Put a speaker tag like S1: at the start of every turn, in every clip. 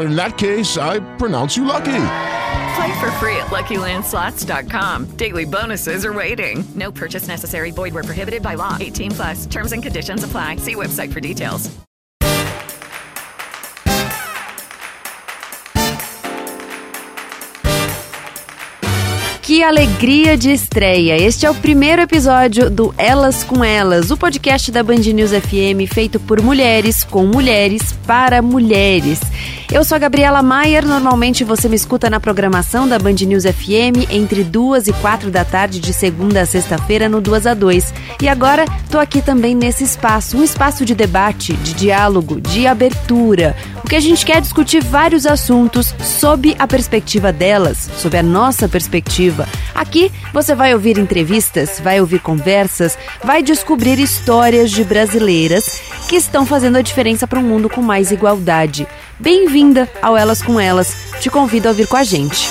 S1: In that case, I pronounce you lucky.
S2: Play for free at LuckyLandSlots.com. Daily bonuses are waiting. No purchase necessary. Void where prohibited by law. 18 plus. Terms and conditions apply. See website for details.
S3: Que alegria de estreia! Este é o primeiro episódio do Elas com Elas, o podcast da Band News FM feito por mulheres, com mulheres, para mulheres. Eu sou a Gabriela Maier, normalmente você me escuta na programação da Band News FM entre duas e quatro da tarde, de segunda a sexta-feira, no 2 a 2. E agora tô aqui também nesse espaço, um espaço de debate, de diálogo, de abertura. O que a gente quer é discutir vários assuntos sob a perspectiva delas, sob a nossa perspectiva. Aqui você vai ouvir entrevistas, vai ouvir conversas, vai descobrir histórias de brasileiras que estão fazendo a diferença para um mundo com mais igualdade. Bem-vinda ao Elas com Elas. Te convido a vir com a gente.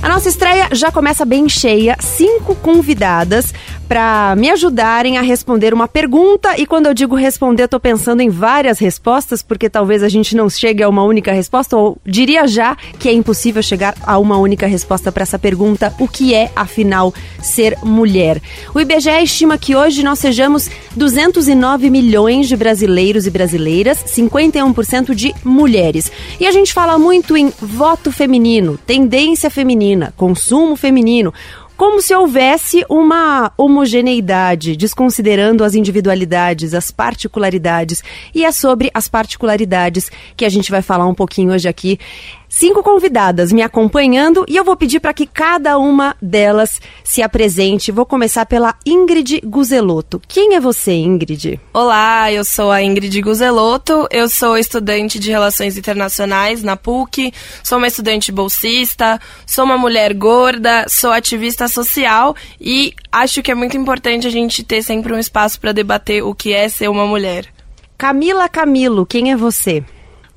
S3: A nossa estreia já começa bem cheia, cinco convidadas para me ajudarem a responder uma pergunta. E quando eu digo responder, eu tô pensando em várias respostas, porque talvez a gente não chegue a uma única resposta, ou diria já que é impossível chegar a uma única resposta para essa pergunta: o que é, afinal, ser mulher? O IBGE estima que hoje nós sejamos 209 milhões de brasileiros e brasileiras, 51% de mulheres. E a gente fala muito em voto feminino, tendência feminina, consumo feminino como se houvesse uma homogeneidade, desconsiderando as individualidades, as particularidades. E é sobre as particularidades que a gente vai falar um pouquinho hoje aqui cinco convidadas me acompanhando e eu vou pedir para que cada uma delas se apresente. Vou começar pela Ingrid Guzelotto. Quem é você, Ingrid?
S4: Olá, eu sou a Ingrid Guzelotto, eu sou estudante de Relações Internacionais na PUC, sou uma estudante bolsista, sou uma mulher gorda, sou ativista social e acho que é muito importante a gente ter sempre um espaço para debater o que é ser uma mulher.
S3: Camila Camilo, quem é você?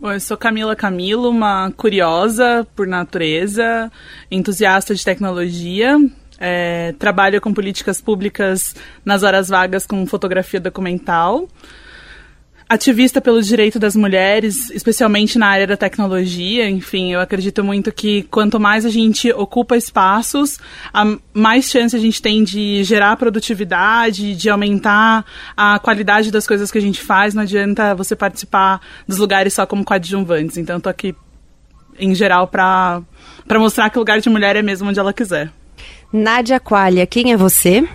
S5: Bom, eu sou Camila Camilo, uma curiosa por natureza, entusiasta de tecnologia. É, trabalho com políticas públicas nas horas vagas com fotografia documental ativista pelo direito das mulheres, especialmente na área da tecnologia. Enfim, eu acredito muito que quanto mais a gente ocupa espaços, mais chance a gente tem de gerar produtividade, de aumentar a qualidade das coisas que a gente faz. Não adianta você participar dos lugares só como coadjuvantes. Então, estou aqui, em geral, para mostrar que o lugar de mulher é mesmo onde ela quiser.
S3: Nádia Qualia, quem é você?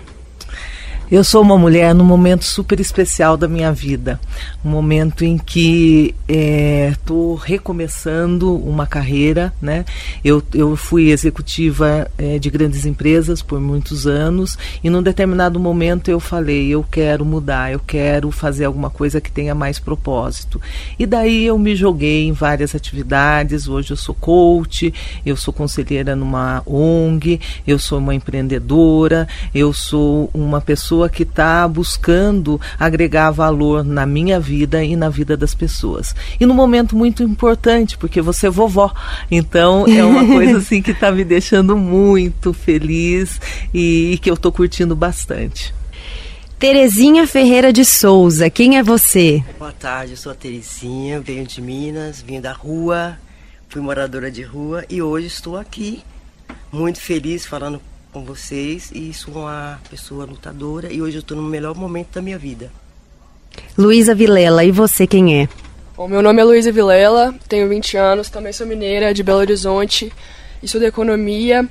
S6: Eu sou uma mulher num momento super especial da minha vida, um momento em que estou é, recomeçando uma carreira, né? Eu, eu fui executiva é, de grandes empresas por muitos anos e num determinado momento eu falei, eu quero mudar, eu quero fazer alguma coisa que tenha mais propósito. E daí eu me joguei em várias atividades. Hoje eu sou coach, eu sou conselheira numa ONG, eu sou uma empreendedora, eu sou uma pessoa pessoa que está buscando agregar valor na minha vida e na vida das pessoas. E num momento muito importante, porque você é vovó. Então é uma coisa assim que está me deixando muito feliz e, e que eu estou curtindo bastante.
S3: Terezinha Ferreira de Souza, quem é você?
S7: Boa tarde, eu sou a Terezinha, venho de Minas, vim da rua, fui moradora de rua e hoje estou aqui muito feliz falando com vocês e sou uma pessoa lutadora e hoje eu estou no melhor momento da minha vida.
S3: Luísa Vilela, e você quem é?
S8: Bom, meu nome é Luísa Vilela, tenho 20 anos, também sou mineira de Belo Horizonte, estudo economia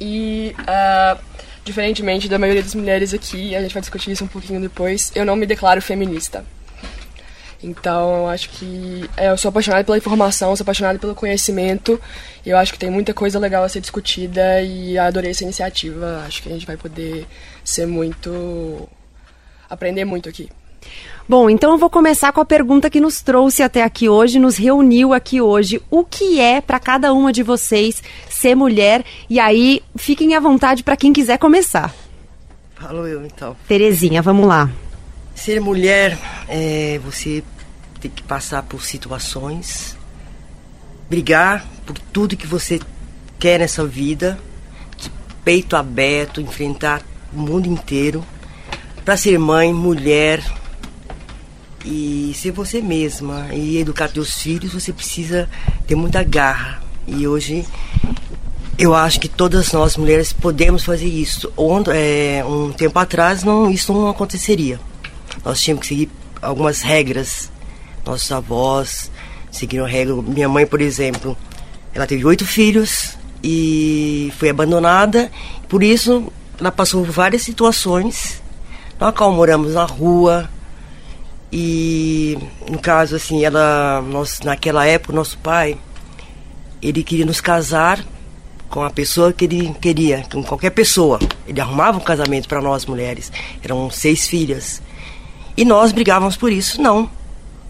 S8: e uh, diferentemente da maioria das mulheres aqui, a gente vai discutir isso um pouquinho depois, eu não me declaro feminista. Então, eu acho que é, eu sou apaixonada pela informação, sou apaixonada pelo conhecimento, e eu acho que tem muita coisa legal a ser discutida e adorei essa iniciativa. Acho que a gente vai poder ser muito aprender muito aqui.
S3: Bom, então eu vou começar com a pergunta que nos trouxe até aqui hoje, nos reuniu aqui hoje. O que é para cada uma de vocês ser mulher? E aí, fiquem à vontade para quem quiser começar.
S7: Falo eu então.
S3: Terezinha, vamos lá.
S7: Ser mulher é você ter que passar por situações, brigar por tudo que você quer nessa vida, de peito aberto, enfrentar o mundo inteiro, para ser mãe, mulher, e ser você mesma e educar seus filhos, você precisa ter muita garra. E hoje eu acho que todas nós mulheres podemos fazer isso. Onde, é, um tempo atrás não, isso não aconteceria. Nós tínhamos que seguir algumas regras. Nossos avós seguiram regras. Minha mãe, por exemplo, ela teve oito filhos e foi abandonada. Por isso, ela passou por várias situações. Nós moramos na rua, e no caso assim, ela nós naquela época nosso pai ele queria nos casar com a pessoa que ele queria, com qualquer pessoa. Ele arrumava um casamento para nós mulheres. Eram seis filhas. E nós brigávamos por isso. Não.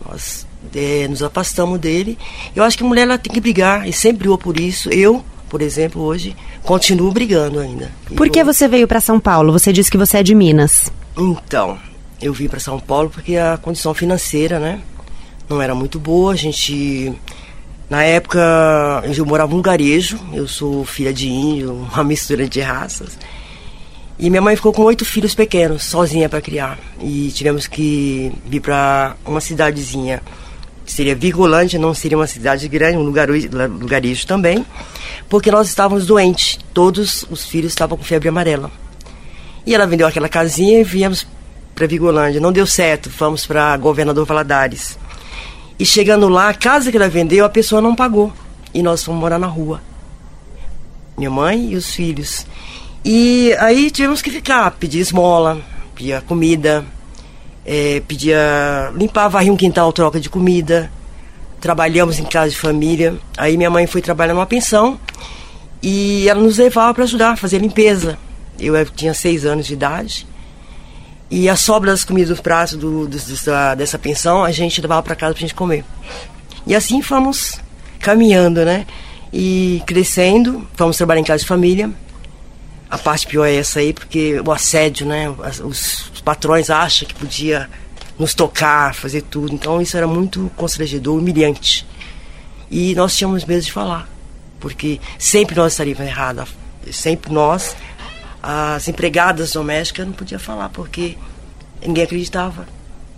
S7: Nós é, nos afastamos dele. Eu acho que a mulher ela tem que brigar e sempre brigou por isso. Eu, por exemplo, hoje continuo brigando ainda.
S3: Por que você veio para São Paulo? Você disse que você é de Minas.
S7: Então, eu vim para São Paulo porque a condição financeira, né, não era muito boa. A gente, na época, eu morava no lugarejo. Eu sou filha de índio, uma mistura de raças. E minha mãe ficou com oito filhos pequenos, sozinha para criar. E tivemos que vir para uma cidadezinha que seria Virgolândia, não seria uma cidade grande, um lugarejo, lugarejo também, porque nós estávamos doentes. Todos os filhos estavam com febre amarela. E ela vendeu aquela casinha e viemos para Vigolândia. Não deu certo, fomos para Governador Valadares. E chegando lá, a casa que ela vendeu, a pessoa não pagou. E nós fomos morar na rua. Minha mãe e os filhos. E aí tivemos que ficar, pedir esmola, pedir comida, é, pedia. limpar, varrer um quintal, troca de comida. Trabalhamos em casa de família. Aí minha mãe foi trabalhar numa pensão e ela nos levava para ajudar a fazer limpeza. Eu, tinha seis anos de idade. E a sobra das comidas do prato do, do, dessa, dessa pensão a gente levava para casa para gente comer. E assim fomos caminhando, né? E crescendo, fomos trabalhar em casa de família. A parte pior é essa aí, porque o assédio, né? Os, patrões acham que podia nos tocar, fazer tudo. Então isso era muito constrangedor, humilhante. E nós tínhamos medo de falar, porque sempre nós estaríamos errados. Sempre nós as empregadas domésticas não podia falar porque ninguém acreditava.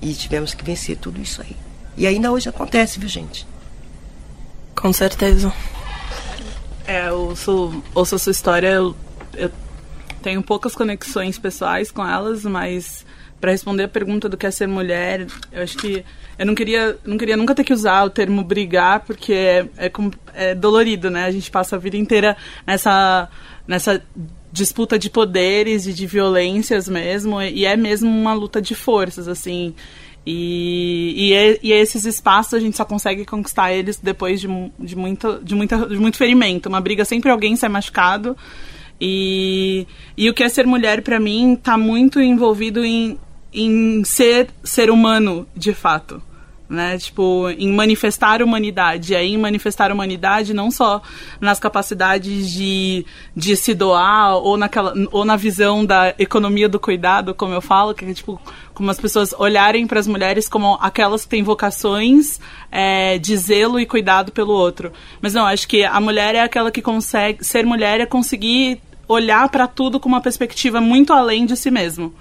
S7: E tivemos que vencer tudo isso aí. E ainda hoje acontece, viu, gente?
S4: Com certeza.
S5: É, eu ouço, ouço a sua história, eu, eu tenho poucas conexões pessoais com elas, mas para responder a pergunta do que é ser mulher, eu acho que eu não queria, não queria nunca ter que usar o termo brigar, porque é, é, é dolorido, né? A gente passa a vida inteira nessa, nessa disputa de poderes e de violências mesmo, e é mesmo uma luta de forças, assim. E, e, é, e, esses espaços a gente só consegue conquistar eles depois de, de, muito, de, muita, de muito ferimento. Uma briga sempre alguém sai machucado. E, e o que é ser mulher, para mim, está muito envolvido em, em ser ser humano, de fato né? Tipo, em manifestar humanidade. E aí, em manifestar humanidade, não só nas capacidades de, de se doar, ou, naquela, ou na visão da economia do cuidado, como eu falo, que é tipo, como as pessoas olharem para as mulheres como aquelas que têm vocações é, de zelo e cuidado pelo outro. Mas não, acho que a mulher é aquela que consegue. Ser mulher é conseguir olhar para tudo com uma perspectiva muito além de si mesmo.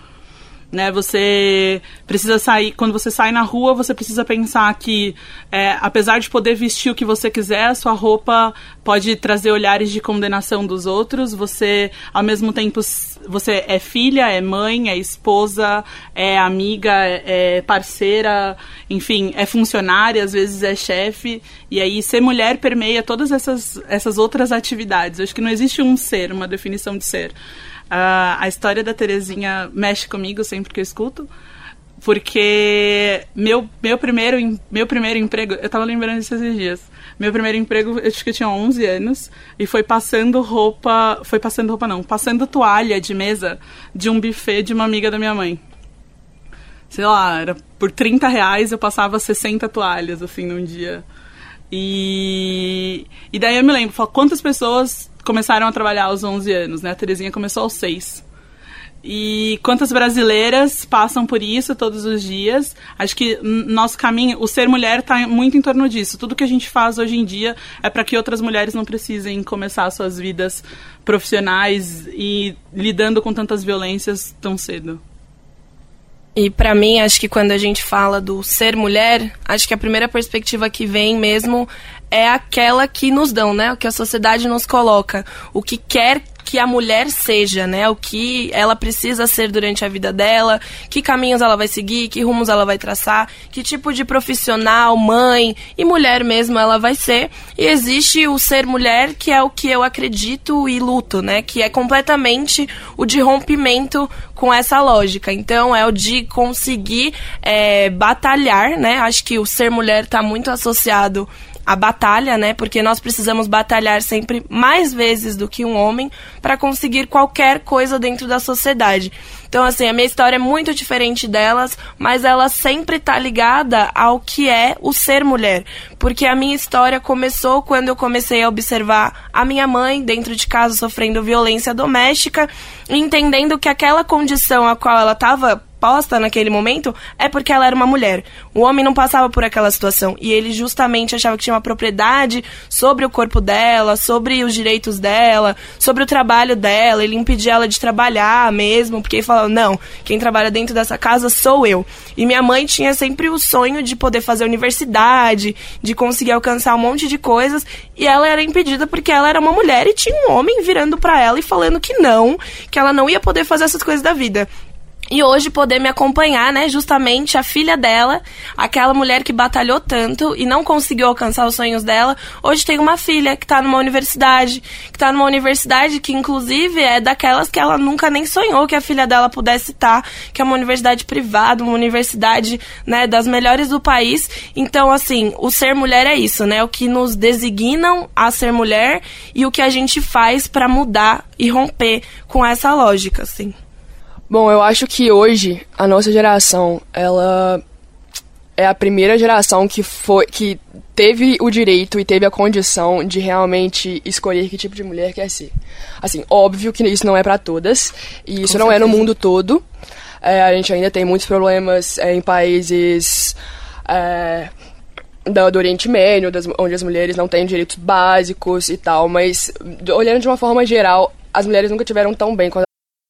S5: Né? Você precisa sair, quando você sai na rua, você precisa pensar que, é, apesar de poder vestir o que você quiser, sua roupa pode trazer olhares de condenação dos outros. Você, ao mesmo tempo, você é filha, é mãe, é esposa, é amiga, é, é parceira, enfim, é funcionária, às vezes é chefe. E aí, ser mulher permeia todas essas, essas outras atividades. Eu acho que não existe um ser, uma definição de ser. Uh, a história da Terezinha mexe comigo sempre que eu escuto. Porque meu, meu, primeiro, meu primeiro emprego, eu tava lembrando disso esses dias. Meu primeiro emprego, eu acho que eu tinha 11 anos, e foi passando roupa, foi passando roupa não, passando toalha de mesa de um buffet de uma amiga da minha mãe. Sei lá, era por 30 reais eu passava 60 toalhas, assim, num dia. E, e daí eu me lembro, quantas pessoas começaram a trabalhar aos 11 anos, né? A Terezinha começou aos 6. E quantas brasileiras passam por isso todos os dias? Acho que nosso caminho, o ser mulher está muito em torno disso. Tudo que a gente faz hoje em dia é para que outras mulheres não precisem começar suas vidas profissionais e lidando com tantas violências tão cedo.
S4: E para mim, acho que quando a gente fala do ser mulher, acho que a primeira perspectiva que vem mesmo é aquela que nos dão, né? O que a sociedade nos coloca, o que quer que a mulher seja, né? O que ela precisa ser durante a vida dela, que caminhos ela vai seguir, que rumos ela vai traçar, que tipo de profissional, mãe e mulher mesmo ela vai ser. E existe o ser mulher, que é o que eu acredito e luto, né? Que é completamente o de rompimento com essa lógica. Então, é o de conseguir é, batalhar, né? Acho que o ser mulher está muito associado a batalha, né? Porque nós precisamos batalhar sempre mais vezes do que um homem para conseguir qualquer coisa dentro da sociedade. Então, assim, a minha história é muito diferente delas, mas ela sempre está ligada ao que é o ser mulher. Porque a minha história começou quando eu comecei a observar a minha mãe dentro de casa sofrendo violência doméstica, entendendo que aquela condição a qual ela estava resposta naquele momento é porque ela era uma mulher. O homem não passava por aquela situação e ele justamente achava que tinha uma propriedade sobre o corpo dela, sobre os direitos dela, sobre o trabalho dela. Ele impedia ela de trabalhar mesmo, porque ele falava: não, quem trabalha dentro dessa casa sou eu. E minha mãe tinha sempre o sonho de poder fazer universidade, de conseguir alcançar um monte de coisas, e ela era impedida porque ela era uma mulher e tinha um homem virando para ela e falando que não, que ela não ia poder fazer essas coisas da vida. E hoje poder me acompanhar, né, justamente a filha dela, aquela mulher que batalhou tanto e não conseguiu alcançar os sonhos dela, hoje tem uma filha que está numa universidade, que está numa universidade que inclusive é daquelas que ela nunca nem sonhou que a filha dela pudesse estar, tá, que é uma universidade privada, uma universidade, né, das melhores do país. Então, assim, o ser mulher é isso, né, o que nos designam a ser mulher e o que a gente faz para mudar e romper com essa lógica, assim.
S8: Bom, eu acho que hoje a nossa geração, ela é a primeira geração que foi que teve o direito e teve a condição de realmente escolher que tipo de mulher quer ser. Assim, óbvio que isso não é para todas e isso Com não certeza. é no mundo todo. É, a gente ainda tem muitos problemas é, em países é, do, do, Oriente Médio, das, onde as mulheres não têm direitos básicos e tal, mas olhando de uma forma geral, as mulheres nunca tiveram tão bem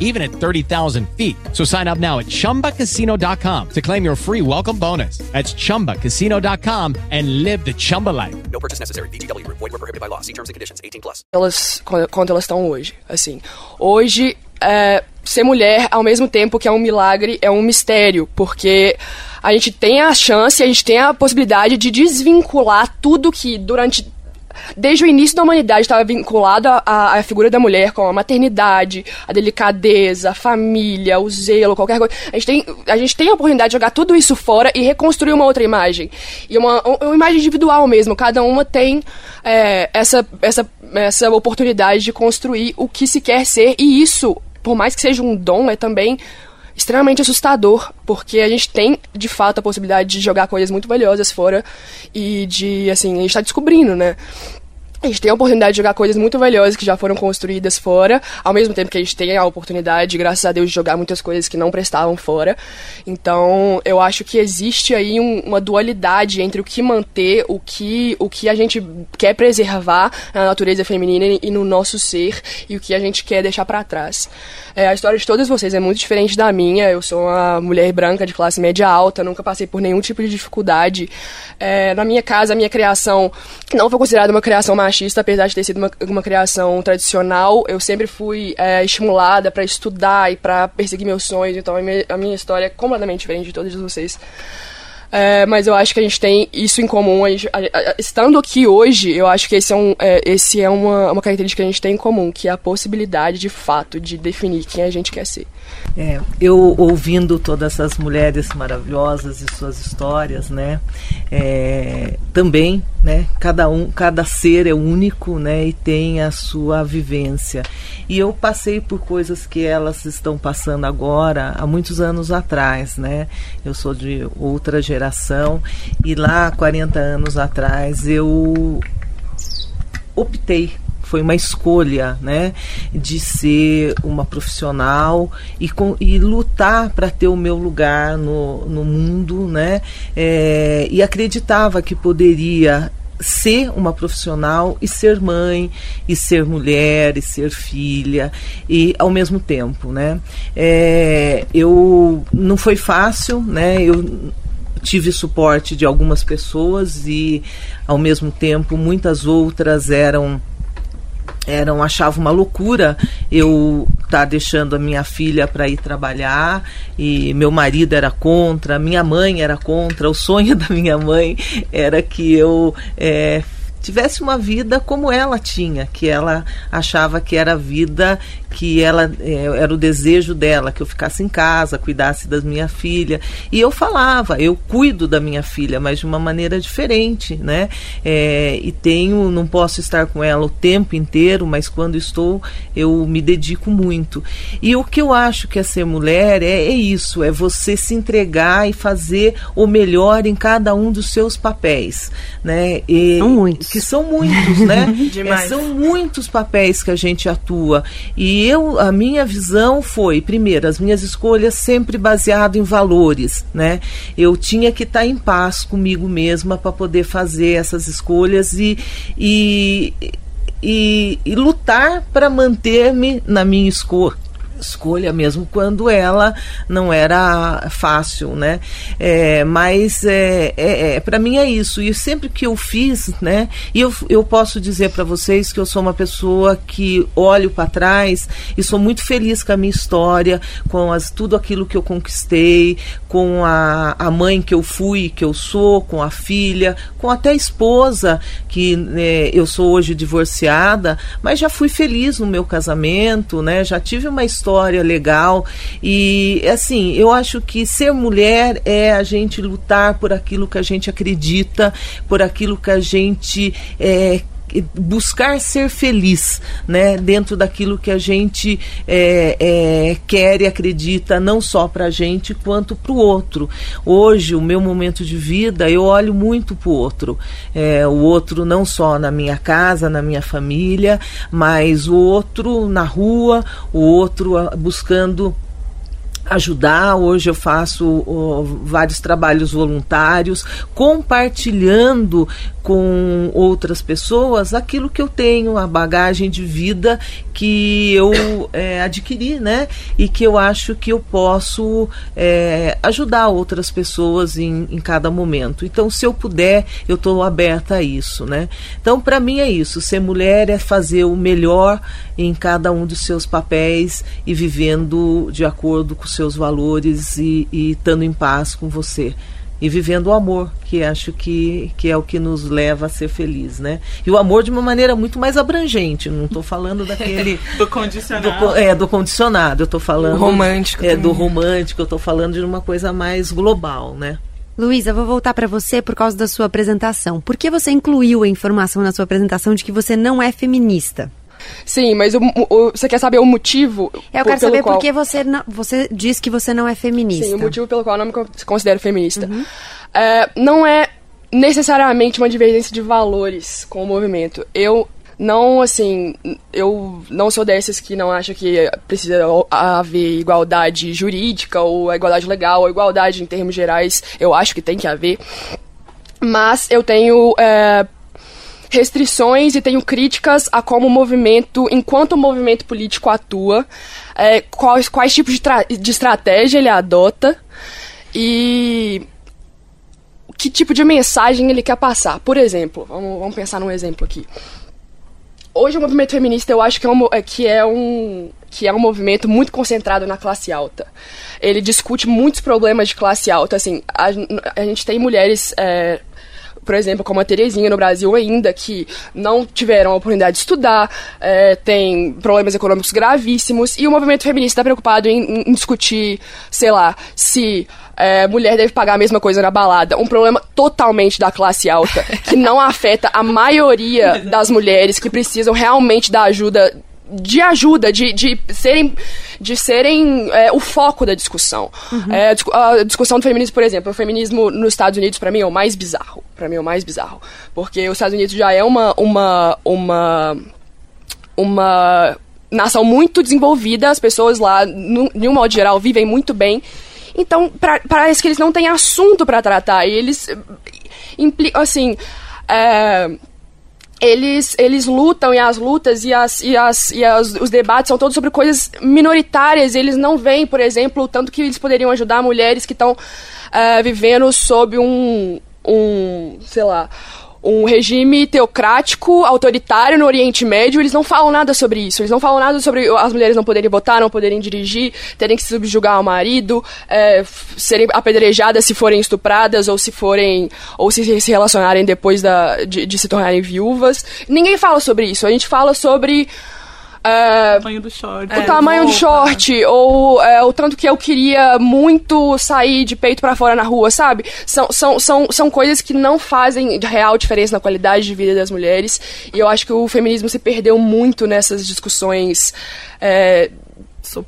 S9: even at 30,000 feet. So sign up now at chumbacasino.com to claim your free welcome bonus. That's chumbacasino.com and live the Chumba life.
S10: No purchase necessary. VGW. Void were prohibited by law. See terms and conditions. 18 plus.
S8: Elas, quanto elas estão hoje, assim. Hoje, é, ser mulher, ao mesmo tempo que é um milagre, é um mistério, porque a gente tem a chance, a gente tem a possibilidade de desvincular tudo que durante desde o início da humanidade estava vinculado à, figura da mulher com a maternidade, a delicadeza, a família, o zelo, qualquer coisa. A gente, tem, a gente tem a oportunidade de jogar tudo isso fora e reconstruir uma outra imagem. E uma, uma imagem individual mesmo. Cada uma tem é, essa, essa, essa oportunidade de construir o que se quer ser. E isso, por mais que seja um dom, é também extremamente assustador, porque a gente tem, de fato, a possibilidade de jogar coisas muito valiosas fora e de, assim, a gente tá descobrindo, né? A gente tem a oportunidade de jogar coisas muito valiosas que já foram construídas fora, ao mesmo tempo que a gente tem a oportunidade, graças a Deus, de jogar muitas coisas que não prestavam fora. Então, eu acho que existe aí um, uma dualidade entre o que manter, o que, o que a gente quer preservar na natureza feminina e no nosso ser, e o que a gente quer deixar para trás. É, a história de todas vocês é muito diferente da minha. Eu sou uma mulher branca de classe média alta, nunca passei por nenhum tipo de dificuldade. É, na minha casa, a minha criação não foi considerada uma criação machista, apesar de ter sido uma, uma criação tradicional. Eu sempre fui é, estimulada para estudar e para perseguir meus sonhos, então a minha, a minha história é completamente diferente de todos vocês. É, mas eu acho que a gente tem isso em comum. A gente, a, estando aqui hoje, eu acho que esse é, um, é, esse é uma, uma característica que a gente tem em comum, que é a possibilidade, de fato, de definir quem a gente quer ser.
S6: É, eu ouvindo todas essas mulheres maravilhosas e suas histórias, né? É, também, né? Cada um, cada ser é único, né? E tem a sua vivência. E eu passei por coisas que elas estão passando agora, há muitos anos atrás, né? Eu sou de outra geração e lá, 40 anos atrás, eu optei foi uma escolha, né, de ser uma profissional e, com, e lutar para ter o meu lugar no, no mundo, né, é, e acreditava que poderia ser uma profissional e ser mãe e ser mulher e ser filha e ao mesmo tempo né. É, eu não foi fácil né eu tive suporte de algumas pessoas e ao mesmo tempo muitas outras eram eram achava uma loucura eu estar tá deixando a minha filha para ir trabalhar e meu marido era contra, minha mãe era contra. O sonho da minha mãe era que eu é, tivesse uma vida como ela tinha, que ela achava que era a vida que ela é, era o desejo dela, que eu ficasse em casa, cuidasse da minha filha. E eu falava, eu cuido da minha filha, mas de uma maneira diferente, né? É, e tenho, não posso estar com ela o tempo inteiro, mas quando estou, eu me dedico muito. E o que eu acho que é ser mulher é, é isso, é você se entregar e fazer o melhor em cada um dos seus papéis, né? E,
S3: são muitos.
S6: Que são muitos, né? É, são muitos papéis que a gente atua. E eu, a minha visão foi, primeiro, as minhas escolhas sempre baseado em valores, né? Eu tinha que estar em paz comigo mesma para poder fazer essas escolhas e, e, e, e lutar para manter-me na minha escolha escolha mesmo quando ela não era fácil, né? É, mas é, é, é para mim é isso e sempre que eu fiz, né? E eu, eu posso dizer para vocês que eu sou uma pessoa que olho para trás e sou muito feliz com a minha história, com as, tudo aquilo que eu conquistei, com a, a mãe que eu fui, que eu sou, com a filha, com até a esposa que né, eu sou hoje divorciada, mas já fui feliz no meu casamento, né? Já tive uma história história legal. E, assim, eu acho que ser mulher é a gente lutar por aquilo que a gente acredita, por aquilo que a gente é, buscar ser feliz, né, dentro daquilo que a gente é, é, quer e acredita, não só para a gente quanto para o outro. Hoje, o meu momento de vida, eu olho muito para o outro. É, o outro não só na minha casa, na minha família, mas o outro na rua, o outro ah, buscando ajudar. Hoje eu faço vários trabalhos voluntários, compartilhando com outras pessoas aquilo que eu tenho, a bagagem de vida que eu é, adquiri, né? E que eu acho que eu posso é, ajudar outras pessoas em, em cada momento. Então, se eu puder, eu estou aberta a isso, né? Então, para mim é isso. Ser mulher é fazer o melhor em cada um dos seus papéis e vivendo de acordo com seus valores e, e estando em paz com você e vivendo o amor, que acho que, que é o que nos leva a ser feliz, né? E o amor de uma maneira muito mais abrangente, não estou falando daquele...
S5: do condicionado.
S6: Do, é, do condicionado, eu estou falando...
S4: O romântico.
S6: É, também. do romântico, eu estou falando de uma coisa mais global, né?
S3: Luísa, vou voltar para você por causa da sua apresentação. Por que você incluiu a informação na sua apresentação de que você não é feminista?
S8: Sim, mas o, o, você quer saber o motivo?
S3: Eu quero saber qual... por que você, não, você diz que você não é feminista.
S8: Sim, o motivo pelo qual eu não me considero feminista. Uhum. É, não é necessariamente uma divergência de valores com o movimento. Eu não, assim, eu não sou dessas que não acha que precisa haver igualdade jurídica ou igualdade legal ou igualdade em termos gerais. Eu acho que tem que haver. Mas eu tenho é, restrições e tenho críticas a como o movimento, enquanto o movimento político atua, é, quais, quais tipos de, de estratégia ele adota e que tipo de mensagem ele quer passar. Por exemplo, vamos, vamos pensar num exemplo aqui. Hoje o movimento feminista eu acho que é um, é, que é um que é um movimento muito concentrado na classe alta. Ele discute muitos problemas de classe alta. Assim, a, a gente tem mulheres é, por exemplo, como a Terezinha no Brasil ainda, que não tiveram a oportunidade de estudar, é, tem problemas econômicos gravíssimos, e o movimento feminista está preocupado em, em, discutir, sei lá, se é, mulher deve pagar a mesma coisa na balada. Um problema totalmente da classe alta, que não afeta a maioria das mulheres que precisam realmente da ajuda de ajuda, de, de serem, de serem é, o foco da discussão. Uhum. É, a discussão do feminismo, por exemplo, o feminismo nos Estados Unidos, para mim, é o mais bizarro. para mim, é o mais bizarro. Porque os Estados Unidos já é uma, uma, uma, uma nação muito desenvolvida, as pessoas lá, no, de um modo geral, vivem muito bem. Então, pra, parece que eles não têm assunto para tratar. E eles, assim, é, eles, eles lutam e as lutas e, as, e, as, e as, os debates são todos sobre coisas minoritárias. Eles não veem, por exemplo, o tanto que eles poderiam ajudar mulheres que estão uh, vivendo sob um, um, sei lá, um regime teocrático, autoritário no Oriente Médio, eles não falam nada sobre isso. Eles não falam nada sobre as mulheres não poderem votar, não poderem dirigir, terem que se subjugar ao marido, é, serem apedrejadas se forem estupradas ou se forem ou se, se relacionarem depois da, de, de se tornarem viúvas. Ninguém fala sobre isso. A gente fala sobre
S5: é, o tamanho do short.
S8: O é, tamanho do short, ou é, o tanto que eu queria muito sair de peito para fora na rua, sabe? São, são, são, são coisas que não fazem real diferença na qualidade de vida das mulheres. E eu acho que o feminismo se perdeu muito nessas discussões.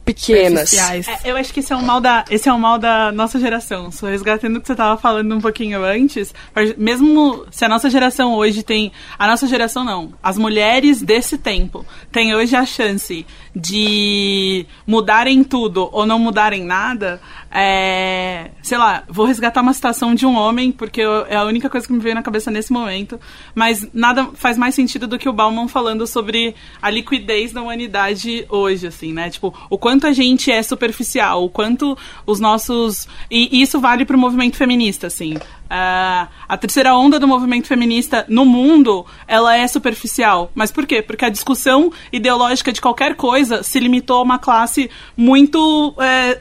S8: Pequenas.
S5: É, eu acho que esse é um mal da, esse é um mal da nossa geração. Só resgatando o que você estava falando um pouquinho antes, mesmo se a nossa geração hoje tem, a nossa geração não, as mulheres desse tempo têm hoje a chance de mudarem tudo ou não mudarem nada, é, sei lá, vou resgatar uma citação de um homem, porque eu, é a única coisa que me veio na cabeça nesse momento, mas nada faz mais sentido do que o Bauman falando sobre a liquidez da humanidade hoje, assim, né? Tipo, o quanto a gente é superficial, o quanto os nossos. E isso vale para o movimento feminista, assim. Uh, a terceira onda do movimento feminista no mundo, ela é superficial. Mas por quê? Porque a discussão ideológica de qualquer coisa se limitou a uma classe muito... É,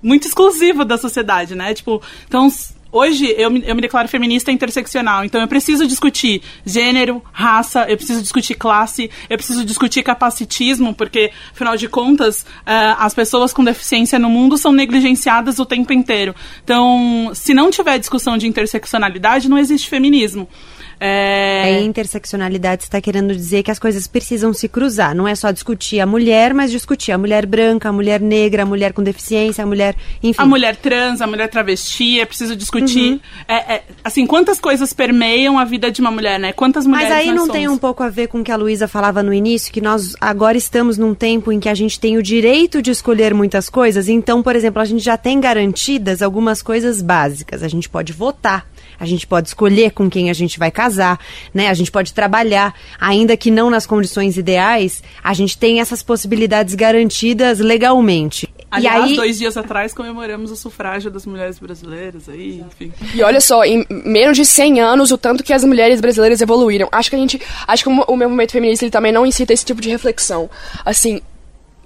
S5: muito exclusiva da sociedade, né? Tipo, então Hoje eu me, eu me declaro feminista interseccional, então eu preciso discutir gênero, raça, eu preciso discutir classe, eu preciso discutir capacitismo, porque, afinal de contas, uh, as pessoas com deficiência no mundo são negligenciadas o tempo inteiro. Então, se não tiver discussão de interseccionalidade, não existe feminismo. É...
S3: A interseccionalidade está querendo dizer que as coisas precisam se cruzar. Não é só discutir a mulher, mas discutir a mulher branca, a mulher negra, a mulher com deficiência, a mulher, enfim.
S5: A mulher trans, a mulher travesti, é preciso discutir.
S3: Uhum.
S5: É, é, assim, quantas coisas permeiam a vida de uma mulher, né? Quantas mulheres
S3: Mas aí não
S5: somos?
S3: tem um pouco a ver com o que a Luísa falava no início, que nós agora estamos num tempo em que a gente tem o direito de escolher muitas coisas. Então, por exemplo, a gente já tem garantidas algumas coisas básicas. A gente pode votar. A gente pode escolher com quem a gente vai casar, né? A gente pode trabalhar, ainda que não nas condições ideais, a gente tem essas possibilidades garantidas legalmente.
S5: Aliás,
S3: e aí,
S5: dois dias atrás comemoramos o sufrágio das mulheres brasileiras aí, enfim.
S8: E olha só, em menos de 100 anos, o tanto que as mulheres brasileiras evoluíram. Acho que a gente, acho que o, o meu movimento feminista ele também não incita esse tipo de reflexão. Assim,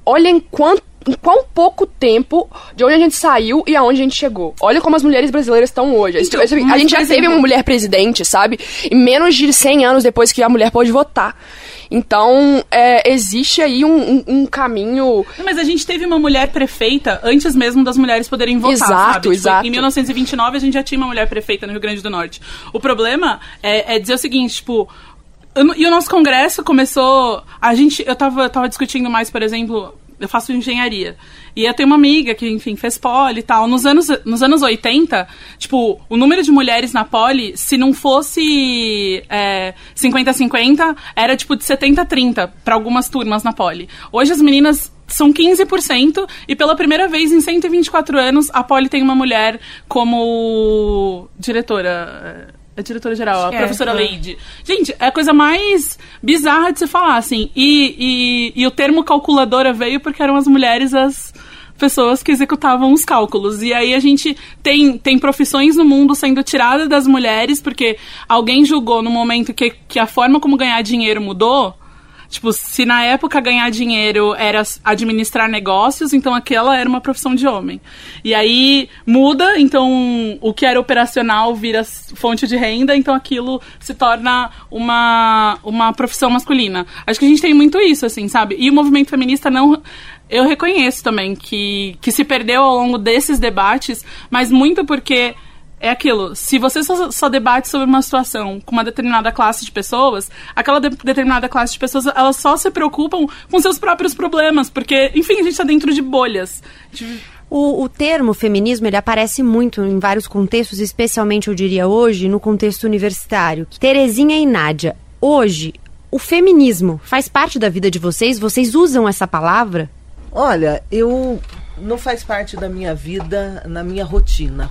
S8: olha em quanto em quão pouco tempo de onde a gente saiu e aonde a gente chegou. Olha como as mulheres brasileiras estão hoje.
S5: Então,
S8: a gente já teve uma mulher presidente, sabe? E menos de 100 anos depois que a mulher pôde votar. Então, é, existe aí um, um- um caminho.
S5: Mas a gente teve uma mulher prefeita antes mesmo das mulheres poderem votar,
S8: Exato,
S5: sabe? Tipo,
S8: exato.
S5: Em 1929 a gente já tinha uma mulher prefeita no Rio Grande do Norte. O problema é, é dizer o seguinte, tipo... E o nosso congresso começou... A gente... Eu tava, eu tava discutindo mais, por exemplo... Eu faço engenharia. E eu tenho uma amiga que, enfim, fez poli e tal. Nos anos, nos anos 80, tipo, o número de mulheres na poli, se não fosse é, 50-50, era tipo de 70-30 para algumas turmas na poli. Hoje as meninas são 15% e pela primeira vez em 124 anos a Poli tem uma mulher como diretora. É, É diretora geral, a
S4: É,
S5: professora. Leide. Gente, é a coisa mais bizarra de se falar, assim. E, e, e o termo calculadora veio porque eram as mulheres as pessoas que executavam os cálculos. E aí a gente tem, tem profissões no mundo sendo tiradas das mulheres porque alguém julgou no momento que, que a forma como ganhar dinheiro mudou. Tipo, se na época ganhar dinheiro era administrar negócios, então aquela era uma profissão de homem. E aí muda, então o que era operacional vira fonte de renda, então aquilo se torna uma, uma profissão masculina. Acho que a gente tem muito isso, assim, sabe? E o movimento feminista não. Eu reconheço também que, que se perdeu ao longo desses debates, mas muito porque é aquilo, se você só, só debate sobre uma situação com uma determinada classe de pessoas, aquela de- determinada classe de pessoas, elas só se preocupam com seus próprios problemas, porque, enfim, a gente tá dentro de bolhas. De-
S3: O, o termo feminismo ele aparece muito em vários contextos, especialmente eu diria hoje no contexto universitário. Terezinha e Nádia, hoje o feminismo faz parte da vida de vocês? Vocês usam essa palavra?
S6: Olha, eu não faz parte da minha vida, na minha rotina.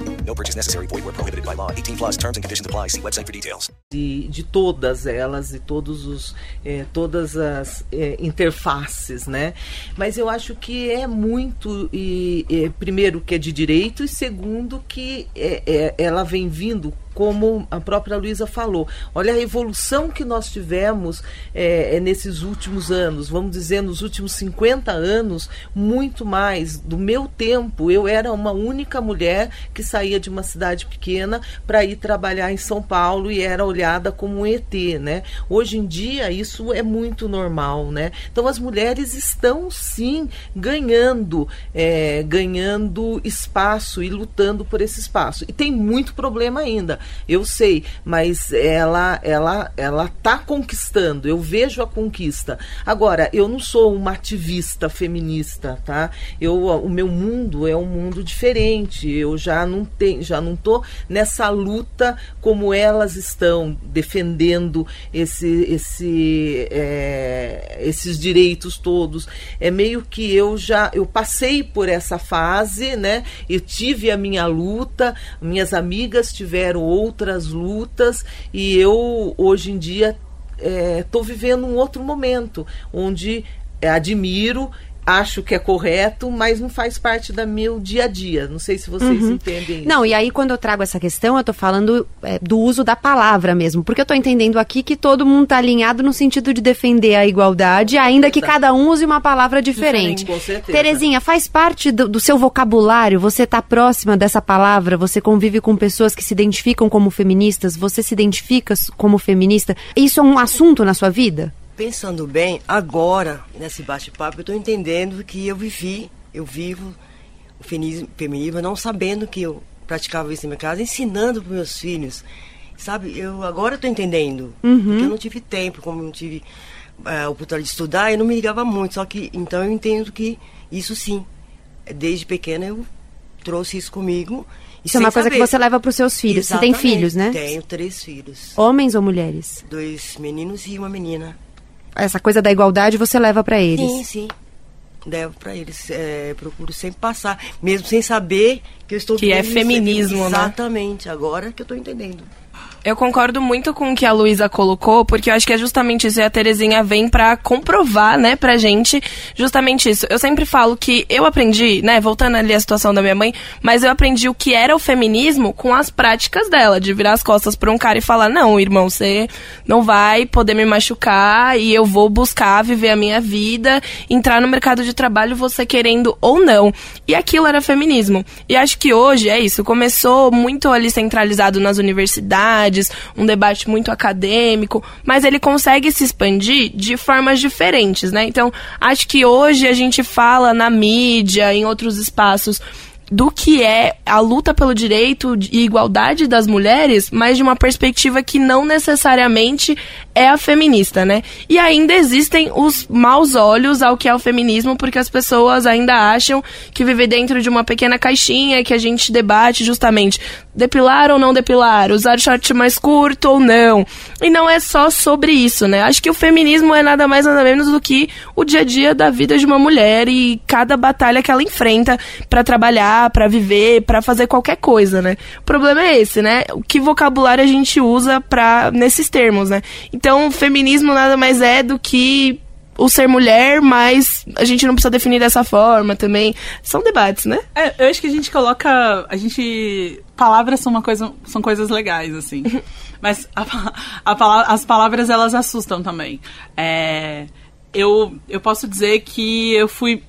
S10: No purchase necessary. Void where prohibited by law. 18 plus terms and conditions apply. See website for details.
S6: de, de todas elas e todos os eh, todas as eh, interfaces, né? Mas eu acho que é muito e, eh, primeiro que é de direito e segundo que é, é, ela vem vindo como a própria Luísa falou. Olha a evolução que nós tivemos é, é, nesses últimos anos, vamos dizer, nos últimos 50 anos, muito mais. Do meu tempo, eu era uma única mulher que saía de uma cidade pequena para ir trabalhar em São Paulo e era olhada como um ET, né? Hoje em dia, isso é muito normal, né? Então, as mulheres estão, sim, ganhando, é, ganhando espaço e lutando por esse espaço. E tem muito problema ainda eu sei, mas ela ela ela tá conquistando. Eu vejo a conquista. Agora, eu não sou uma ativista feminista, tá? Eu o meu mundo é um mundo diferente. Eu já não tenho, já não tô nessa luta como elas estão defendendo esse esse é, esses direitos todos. É meio que eu já eu passei por essa fase, né? Eu tive a minha luta, minhas amigas tiveram outras lutas e eu hoje em dia estou é, vivendo um outro momento onde admiro acho que é correto, mas não faz parte do meu dia a dia. Não sei se vocês uhum. entendem isso.
S3: Não, e aí quando eu trago essa questão, eu estou falando é, do uso da palavra mesmo, porque eu estou entendendo aqui que todo mundo está alinhado no sentido de defender a igualdade, ainda que cada um use uma palavra diferente.
S6: com certeza.
S3: Terezinha, faz parte do, do seu vocabulário, você está próxima dessa palavra, você convive com pessoas que se identificam como feministas, você se identifica como feminista. Isso é um assunto na sua vida?
S7: Pensando bem, agora, nesse bate-papo, eu estou entendendo que eu vivi, eu vivo o feminismo não sabendo que eu praticava isso na minha casa, ensinando para meus filhos. Sabe, eu agora estou entendendo.
S3: Uhum.
S7: Porque eu não tive tempo, como eu não tive é, oportunidade de estudar, eu não me ligava muito. Só que, então eu entendo que isso sim, desde pequena eu trouxe isso comigo.
S3: Isso é uma coisa saber. que você leva para os seus filhos.
S7: Exatamente.
S3: Você tem filhos, né?
S7: Tenho três filhos.
S3: Homens ou mulheres?
S7: Dois meninos e uma menina
S3: essa coisa da igualdade você leva para eles?
S7: Sim, sim. Levo para eles. É, procuro sempre passar, mesmo sem saber que eu estou
S4: Que é feminismo,
S7: né? Exatamente, agora que eu estou entendendo.
S4: Eu concordo muito com o que a Luísa colocou, porque eu acho que é justamente isso. E a Terezinha vem para comprovar, né, pra gente, justamente isso. Eu sempre falo que eu aprendi, né, voltando ali à situação da minha mãe, mas eu aprendi o que era o feminismo com as práticas dela, de virar as costas pra um cara e falar: não, irmão, você não vai poder me machucar e eu vou buscar viver a minha vida, entrar no mercado de trabalho, você querendo ou não. E aquilo era feminismo. E acho que hoje é isso. Começou muito ali centralizado nas universidades um debate muito acadêmico, mas ele consegue se expandir de formas diferentes, né? Então, acho que hoje a gente fala na mídia, em outros espaços, do que é a luta pelo direito e igualdade das mulheres, mas de uma perspectiva que não necessariamente é a feminista, né? E ainda existem os maus olhos ao que é o feminismo, porque as pessoas ainda acham que viver dentro de uma pequena caixinha que a gente debate justamente depilar ou não depilar, usar short mais curto ou não. E não é só sobre isso, né? Acho que o feminismo é nada mais nada menos do que o dia a dia da vida de uma mulher e cada batalha que ela enfrenta para trabalhar, para viver, para fazer qualquer coisa, né? O problema é esse, né? O que vocabulário a gente usa para nesses termos, né? Então, feminismo nada mais é do que o ser mulher, mas a gente não precisa definir dessa forma também. São debates, né?
S5: É, eu acho que a gente coloca. A gente. Palavras são uma coisa. São coisas legais, assim. mas a, a, as palavras elas assustam também. É, eu, eu posso dizer que eu fui,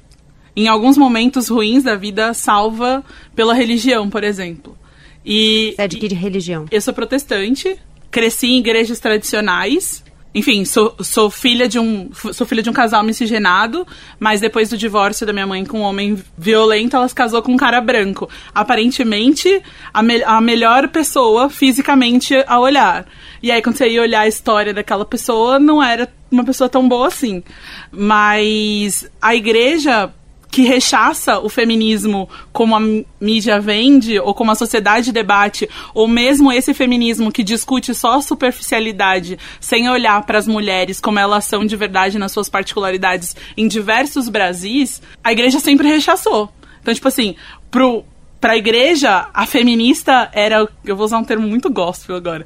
S5: em alguns momentos ruins da vida, salva pela religião, por exemplo.
S3: E, Você é de que religião?
S5: Eu sou protestante, cresci em igrejas tradicionais enfim, sou, sou filha de um sou filha de um casal miscigenado, mas depois do divórcio da minha mãe com um homem violento, ela se casou com um cara branco. Aparentemente, a, me, a melhor pessoa fisicamente a olhar. E aí, quando você ia olhar a história daquela pessoa, não era uma pessoa tão boa assim. Mas a igreja que rechaça o feminismo como a mídia vende, ou como a sociedade debate, ou mesmo esse feminismo que discute só superficialidade, sem olhar para as mulheres como elas são de verdade nas suas particularidades em diversos Brasis, a igreja sempre rechaçou. Então, tipo assim, pro, pra igreja, a feminista era. Eu vou usar um termo muito gospel agora.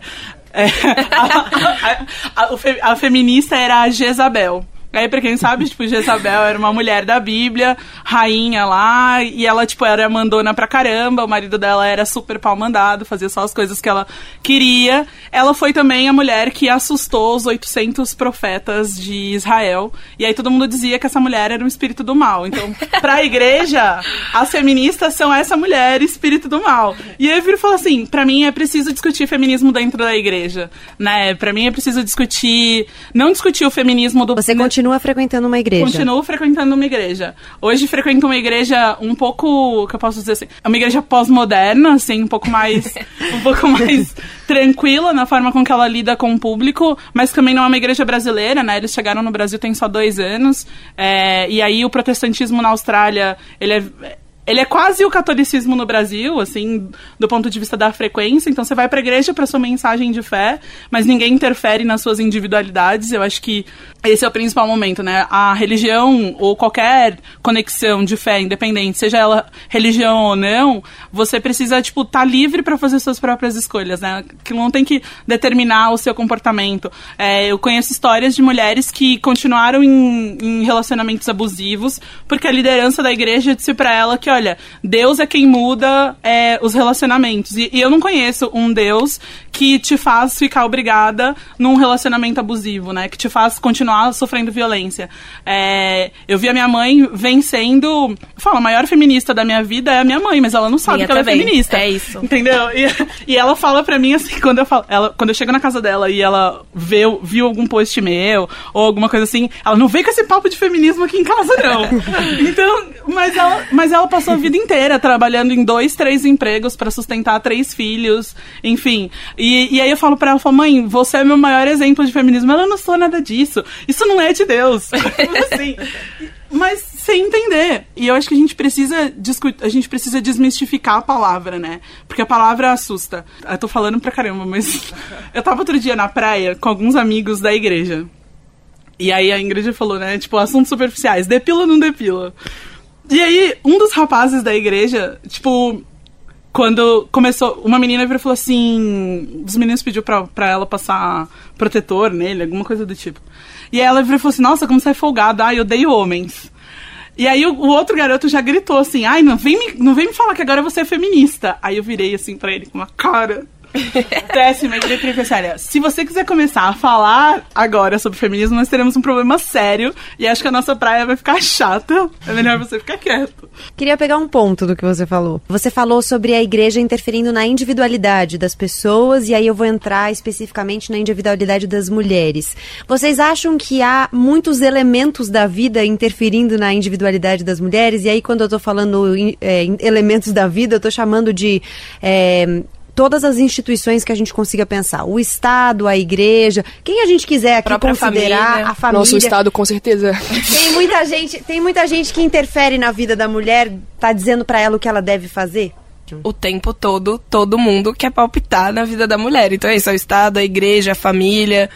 S5: É, a, a, a, a, feminista era a Jezabel. Aí, pra quem sabe, tipo, Jezabel era uma mulher da Bíblia, rainha lá, e ela, tipo, era mandona pra caramba, o marido dela era super pau mandado, fazia só as coisas que ela queria. Ela foi também a mulher que assustou os 800 profetas de Israel, e aí todo mundo dizia que essa mulher era um espírito do mal. Então, pra igreja, as feministas são essa mulher, espírito do mal. E aí eu viro e falo assim, pra mim é preciso discutir feminismo dentro da igreja, né? Pra mim é preciso discutir, não discutir o feminismo do...
S3: Você continua frequentando uma igreja?
S5: Continuo frequentando uma igreja. Hoje frequento uma igreja um pouco, que eu posso dizer assim, é uma igreja pós-moderna, assim, um pouco mais, um pouco mais tranquila na forma com que ela lida com o público, mas também não é uma igreja brasileira, né? Eles chegaram no Brasil tem só dois anos, é, e aí o protestantismo na Austrália, ele é ele é quase o catolicismo no Brasil, assim, do ponto de vista da frequência. Então você vai para a igreja para sua mensagem de fé, mas ninguém interfere nas suas individualidades. Eu acho que esse é o principal momento, né? A religião ou qualquer conexão de fé independente, seja ela religião ou não, você precisa tipo estar tá livre para fazer suas próprias escolhas, né? Que não tem que determinar o seu comportamento. É, eu conheço histórias de mulheres que continuaram em, em relacionamentos abusivos porque a liderança da igreja disse para ela que olha, Deus é quem muda é, os relacionamentos. E, e, eu não conheço um Deus que te faz ficar obrigada num relacionamento abusivo, né? Que te faz continuar sofrendo violência. É, eu vi a minha mãe vencendo. Fala, a maior feminista da minha vida é a minha mãe, mas ela não sabe minha que ela é feminista.
S4: É isso.
S5: Entendeu? E, e ela fala pra mim assim, quando eu falo, ela, quando eu chego na casa dela e ela vê, viu algum post meu ou alguma coisa assim, ela não vem com esse papo de feminismo aqui em casa, não. então, mas ela, mas ela passou a vida inteira trabalhando em dois, três empregos para sustentar três filhos, enfim. E, e aí eu falo para ela, mãe, você é meu maior exemplo de feminismo. Ela não sou nada disso. Isso não é de Deus. assim. Mas sem entender. E eu acho que a gente precisa a gente precisa desmistificar a palavra, né? Porque a palavra assusta. Eu tô falando pra caramba, mas eu tava outro dia na praia com alguns amigos da igreja. E aí a Ingrid falou, né? Tipo, assuntos superficiais. Depila ou não depila? E aí, um dos rapazes da igreja, tipo, quando começou, uma menina virou e falou assim: os meninos pediu pra, pra ela passar protetor nele, alguma coisa do tipo. E ela virou e falou assim: Nossa, como você é folgada, ai, eu odeio homens. E aí o, o, outro garoto já gritou assim: Ai, não vem, me, não vem me falar que agora você é feminista. Aí eu virei assim pra ele com uma cara. Péssima, eu queria pensar, olha, se você quiser começar a falar agora sobre feminismo, nós teremos um problema sério e acho que a nossa praia vai ficar chata. É melhor você ficar quieto.
S3: Queria pegar um ponto do que você falou. Você falou sobre a igreja interferindo na individualidade das pessoas e aí eu vou entrar especificamente na individualidade das mulheres. Vocês acham que há muitos elementos da vida interferindo na individualidade das mulheres? E aí quando eu tô falando é, elementos da vida, eu tô chamando de é, todas as instituições que a gente consiga pensar. O Estado, a igreja, quem a gente quiser aqui considerar, família. a família.
S8: Nosso Estado, com certeza.
S3: Tem muita gente, tem muita gente que interfere na vida da mulher, tá dizendo para ela o que ela deve fazer?
S4: o tempo todo, todo mundo quer palpitar na vida da mulher. Então é isso, é o Estado, a igreja, a família,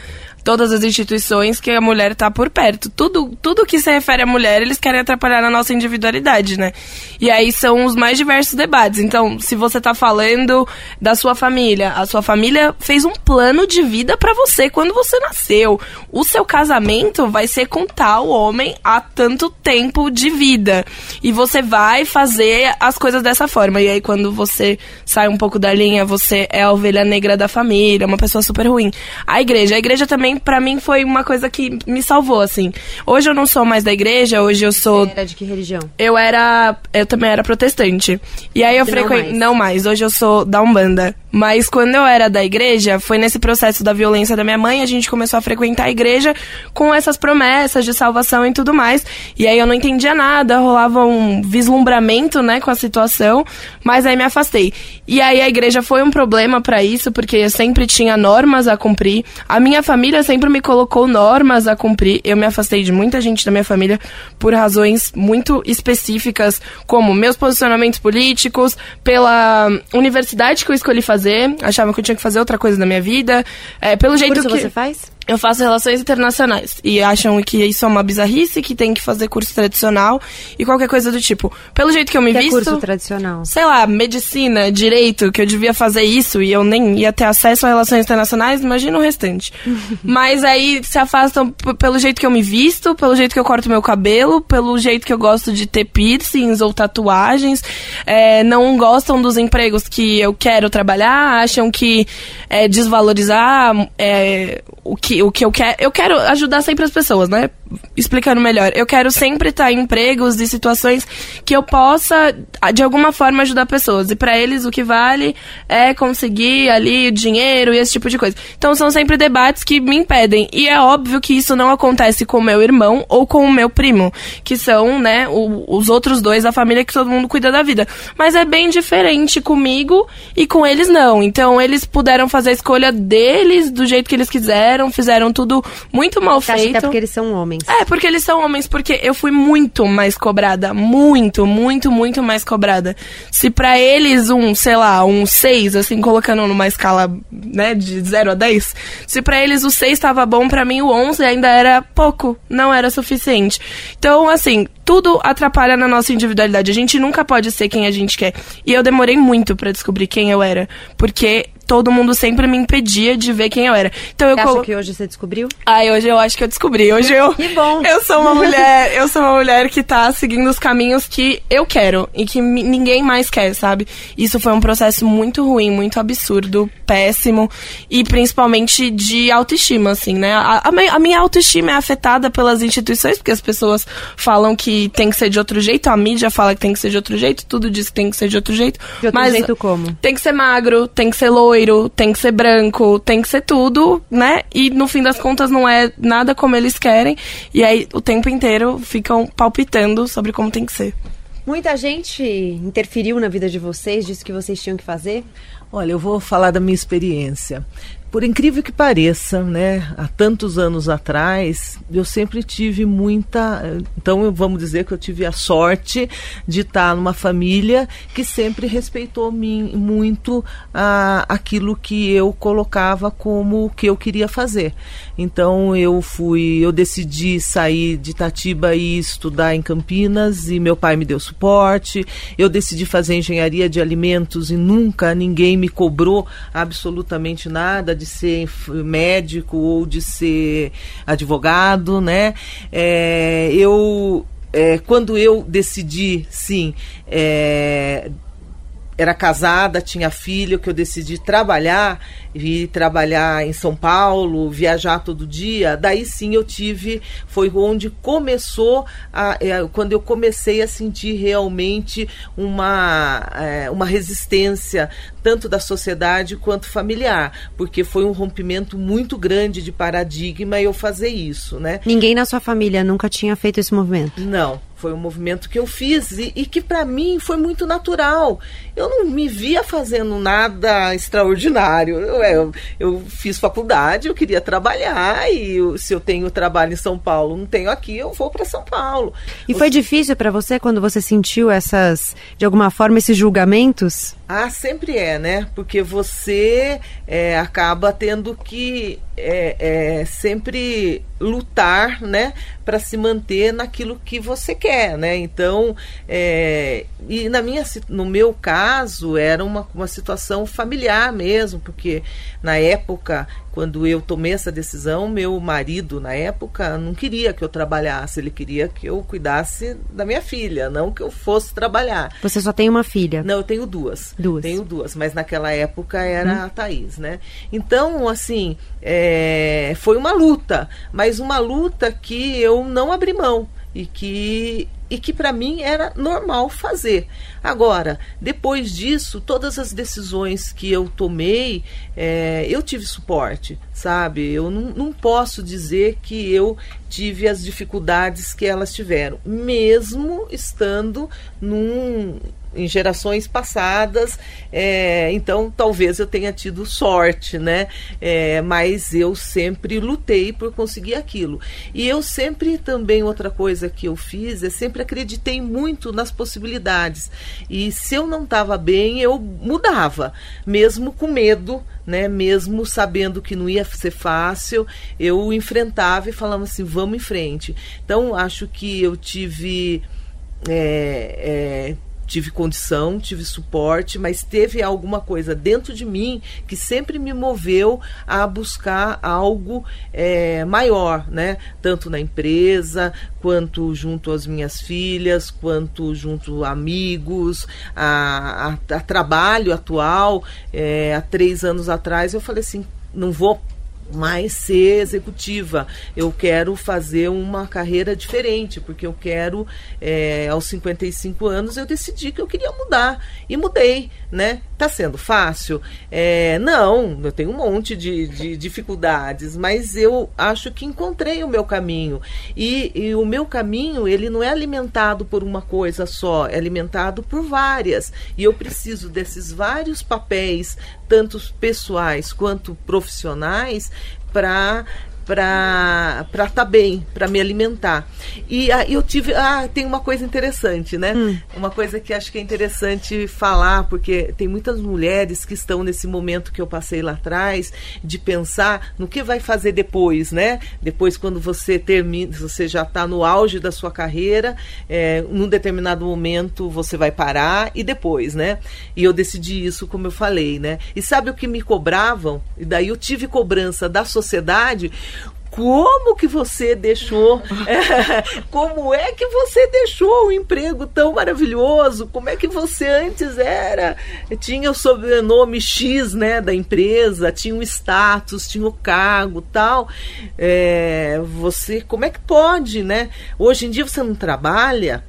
S4: todas as instituições que a mulher está por perto. Tudo, tudo que se refere à mulher, eles querem atrapalhar na nossa individualidade, né? E aí são os mais diversos debates. Então, se você está falando da sua família, a sua família fez um plano de vida para você quando você nasceu. O seu casamento vai ser com tal homem há tanto tempo de vida. E você vai fazer as coisas dessa forma. E aí, quando você sai um pouco da linha, você é a ovelha negra da família, uma pessoa super ruim. A igreja, a igreja também também, para mim, foi uma coisa que me salvou, assim. Hoje eu não sou mais da igreja, hoje eu sou.
S3: Você era de que religião?
S4: Eu era. Eu também era protestante. E aí eu frequentei. Não mais, hoje eu sou da Umbanda. Mas quando eu era da igreja, foi nesse processo da violência da minha mãe, a gente começou a frequentar a igreja com essas promessas de salvação e tudo mais. E aí eu não entendia nada, rolava um vislumbramento, né, com a situação, mas aí me afastei. E aí a igreja foi um problema para isso, porque eu sempre tinha normas a cumprir. A minha família sempre me colocou normas a cumprir. Eu me afastei de muita gente da minha família por razões muito específicas, como meus posicionamentos políticos, pela universidade que eu escolhi fazer achava que eu tinha que fazer outra coisa na minha vida. É, pelo jeito que
S3: você faz?
S4: Eu faço relações internacionais e acham que isso é uma bizarrice, que tem que fazer curso tradicional e qualquer coisa do tipo. Pelo jeito que eu me
S3: Que é
S4: visto.
S3: curso tradicional?
S4: Sei lá, medicina, direito, que eu devia fazer isso e eu nem ia ter acesso a relações internacionais, imagina o restante. Mas aí se afastam pelo jeito que eu me visto, pelo jeito que eu corto meu cabelo, pelo jeito que eu gosto de ter piercings ou tatuagens. É, não gostam dos empregos que eu quero trabalhar, acham que é, desvalorizar é, o, que, o que eu quero. Eu quero ajudar sempre as pessoas, né? Explicando melhor. Eu quero sempre estar em empregos e situações que eu possa, de alguma forma, ajudar pessoas. E pra eles o que vale é conseguir ali dinheiro e esse tipo de coisa. Então são sempre debates que me impedem. E é óbvio que isso não acontece com o meu irmão ou com o meu primo, que são, né, o- os outros dois da família que todo mundo cuida da vida. Mas é bem diferente comigo e com eles não. Então eles puderam fazer a escolha deles do jeito que eles quiseram, fizeram tudo muito mal
S3: Você acha
S4: feito.
S3: que é porque eles são homens?
S4: É, porque eles são homens, porque eu fui muito mais cobrada. Muito, muito, muito mais cobrada. Se pra eles um, sei lá, um 6, assim, colocando numa escala, né, de 0 a 10, se pra eles o 6 tava bom, pra mim o 11 ainda era pouco, não era suficiente. Então, assim, tudo atrapalha na nossa individualidade. A gente nunca pode ser quem a gente quer. E eu demorei muito pra descobrir quem eu era, porque todo mundo sempre me impedia de ver quem eu era. Então eu
S3: Você acha
S4: colo-
S3: que hoje você descobriu?
S4: Ai, hoje eu acho que eu descobri. Hoje eu.
S3: Que bom.
S4: Eu sou uma mulher, eu sou uma mulher que tá seguindo os caminhos que eu quero e que ninguém mais quer, sabe? Isso foi um processo muito ruim, muito absurdo, péssimo e principalmente de autoestima, assim, né? A, a a minha autoestima é afetada pelas instituições, porque as pessoas falam que tem que ser de outro jeito, a mídia fala que tem que ser de outro jeito, tudo diz que tem que ser de outro jeito.
S3: De outro
S4: mas
S3: jeito como?
S4: tem que ser magro, tem que ser loiro, tem que ser branco, tem que ser tudo, né? E no fim das contas não é nada como eles querem. E aí o tempo inteiro ficam palpitando sobre como tem que ser.
S3: Muita gente interferiu na vida de vocês, disse que vocês tinham que fazer?
S6: Olha, eu vou falar da minha experiência. Por incrível que pareça, né, há tantos anos atrás, eu sempre tive muita. Então, vamos dizer que eu tive a sorte de estar numa família que sempre respeitou mim, muito ah, aquilo que eu colocava como o que eu queria fazer. Então, eu fui, eu decidi sair de Itatiba e estudar em Campinas e meu pai me deu suporte. Eu decidi fazer engenharia de alimentos e nunca ninguém me cobrou absolutamente nada de ser médico ou de ser advogado, né? É, eu é, quando eu decidi, sim, é, era casada, tinha filho, que eu decidi trabalhar, e trabalhar em São Paulo, viajar todo dia, daí sim eu tive, foi onde começou, a, é, quando eu comecei a sentir realmente uma, é, uma resistência, tanto da sociedade quanto familiar, porque foi um rompimento muito grande de paradigma eu fazer isso, né?
S3: Ninguém na sua família nunca tinha feito esse movimento?
S6: Não, foi um movimento que eu fiz e, e que para mim foi muito natural. Eu não me via fazendo nada extraordinário. Eu, eu, eu fiz faculdade, eu queria trabalhar e eu- se eu tenho trabalho em São Paulo, não tenho aqui, eu vou para São Paulo.
S3: E foi difícil pra você quando você sentiu essas, de alguma forma, esses julgamentos?
S6: Ah, sempre é, né? Porque você é, acaba tendo que é, é, sempre lutar, né, para se manter naquilo que você quer, né? Então, é, e na minha, no meu caso era uma, uma situação familiar mesmo, porque na época quando eu tomei essa decisão, meu marido na época não queria que eu trabalhasse, ele queria que eu cuidasse da minha filha, não que eu fosse trabalhar.
S3: Você só tem uma filha?
S6: Não, eu tenho duas.
S3: Duas.
S6: Tenho duas, mas naquela época era
S3: Hum.
S6: a Thaís, né? Então, assim, é, foi uma luta, mas uma luta que eu não abri mão e que e que para mim era normal fazer. Agora, depois disso, todas as decisões que eu tomei, é, eu tive suporte, sabe? Eu não, não posso dizer que eu tive as dificuldades que elas tiveram, mesmo estando num em gerações passadas, é, então talvez eu tenha tido sorte, né? É, mas eu sempre lutei por conseguir aquilo. E eu sempre também, outra coisa que eu fiz, é sempre acreditei muito nas possibilidades. E se eu não estava bem, eu mudava, mesmo com medo, né? Mesmo sabendo que não ia ser fácil, eu enfrentava e falava assim, vamos em frente. Então, acho que eu tive. É, é, tive condição, tive suporte, mas teve alguma coisa dentro de mim que sempre me moveu a buscar algo é, maior, né? Tanto na empresa, quanto junto às minhas filhas, quanto junto a amigos, a, a, a trabalho atual. É, há três anos atrás eu falei assim, não vou mais ser executiva. Eu quero fazer uma carreira diferente, porque eu quero, é, aos 55 anos, eu decidi que eu queria mudar. E mudei, né? Tá sendo fácil? É, não, eu tenho um monte de, de, dificuldades, mas eu acho que encontrei o meu caminho. E, e o meu caminho, ele não é alimentado por uma coisa só, é alimentado por várias. E eu preciso desses vários papéis, tanto pessoais quanto profissionais, para para estar tá bem, para me alimentar. E ah, eu tive. Ah, tem uma coisa interessante, né? Hum. Uma coisa que acho que é interessante falar, porque tem muitas mulheres que estão nesse momento que eu passei lá atrás, de pensar no que vai fazer depois, né? Depois, quando você termina, você já está no auge da sua carreira, é, num determinado momento você vai parar e depois, né? E eu decidi isso, como eu falei, né? E sabe o que me cobravam? E daí eu tive cobrança da sociedade como que você deixou, é, como é que você deixou um emprego tão maravilhoso, como é que você antes era, tinha o sobrenome X, né, da empresa, tinha o status, tinha o cargo, tal, é, você, como é que pode, né, hoje em dia você não trabalha,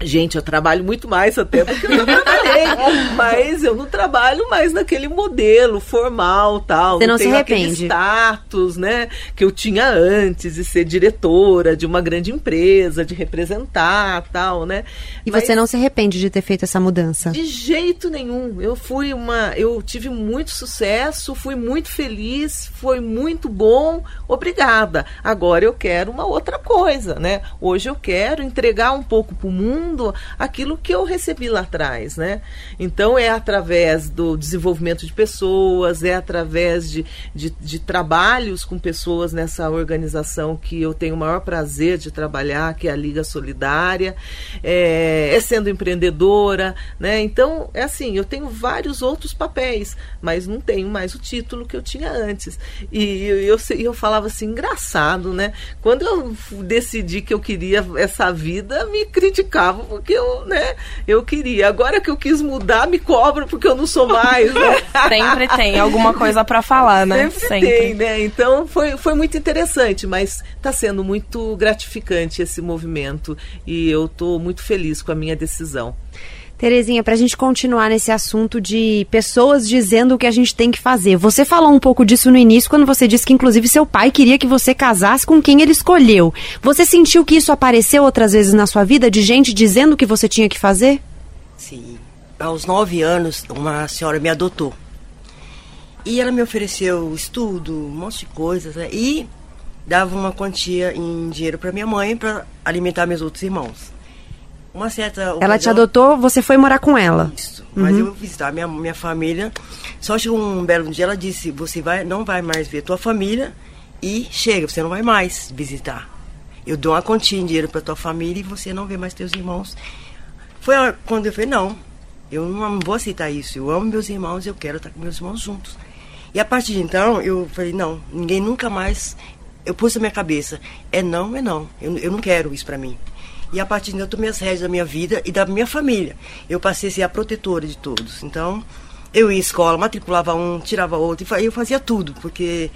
S6: Gente, eu trabalho muito mais até do que eu trabalhei, mas eu não trabalho mais naquele modelo formal, tal.
S3: Você não,
S6: não
S3: se arrepende?
S6: status, né, que eu tinha antes de ser diretora de uma grande empresa, de representar, tal, né?
S3: E mas, você não se arrepende de ter feito essa mudança?
S6: De jeito nenhum. Eu fui uma, eu tive muito sucesso, fui muito feliz, foi muito bom. Obrigada. Agora eu quero uma outra coisa, né? Hoje eu quero entregar um pouco para o mundo aquilo que eu recebi lá atrás, né? Então é através do desenvolvimento de pessoas, é através de, de, de trabalhos com pessoas nessa organização que eu tenho o maior prazer de trabalhar, que é a Liga Solidária, é, é sendo empreendedora, né? Então é assim, eu tenho vários outros papéis, mas não tenho mais o título que eu tinha antes. E eu, eu, eu falava assim, engraçado, né? Quando eu decidi que eu queria essa vida, me criticavam porque eu, né, eu queria. Agora que eu quis mudar, me cobram porque eu não sou mais, né?
S4: Sempre tem alguma coisa para falar, né?
S6: Sempre, Sempre, tem, né? Então foi, foi muito interessante, mas está sendo muito gratificante esse movimento e eu estou muito feliz com a minha decisão.
S3: Terezinha, para a gente continuar nesse assunto de pessoas dizendo o que a gente tem que fazer. Você falou um pouco disso no início, quando você disse que, inclusive, seu pai queria que você casasse com quem ele escolheu. Você sentiu que isso apareceu outras vezes na sua vida, de gente dizendo o que você tinha que fazer?
S7: Sim. Aos nove anos, uma senhora me adotou. E ela me ofereceu estudo, um monte de coisas, né? E dava uma quantia em dinheiro para minha mãe para alimentar meus outros irmãos uma certa.
S3: Ela te adotou, você foi morar com ela.
S7: Isso. Mas uhum. eu visitar minha, minha família. Só chegou um belo dia, ela disse: Você vai, não vai mais ver tua família e chega, você não vai mais visitar. Eu dou uma continha de dinheiro para tua família e você não vê mais teus irmãos. Foi quando eu falei: Não, eu não vou aceitar isso. Eu amo meus irmãos e eu quero estar com meus irmãos juntos. E a partir de então, eu falei: Não, ninguém nunca mais. Eu pus na minha cabeça: É não, é não. Eu, eu não quero isso para mim. E a partir daí eu tomei as rédeas da minha vida e da minha família. Eu passei a ser a protetora de todos. Então, eu ia à escola, matriculava um, tirava outro, e eu fazia tudo, porque.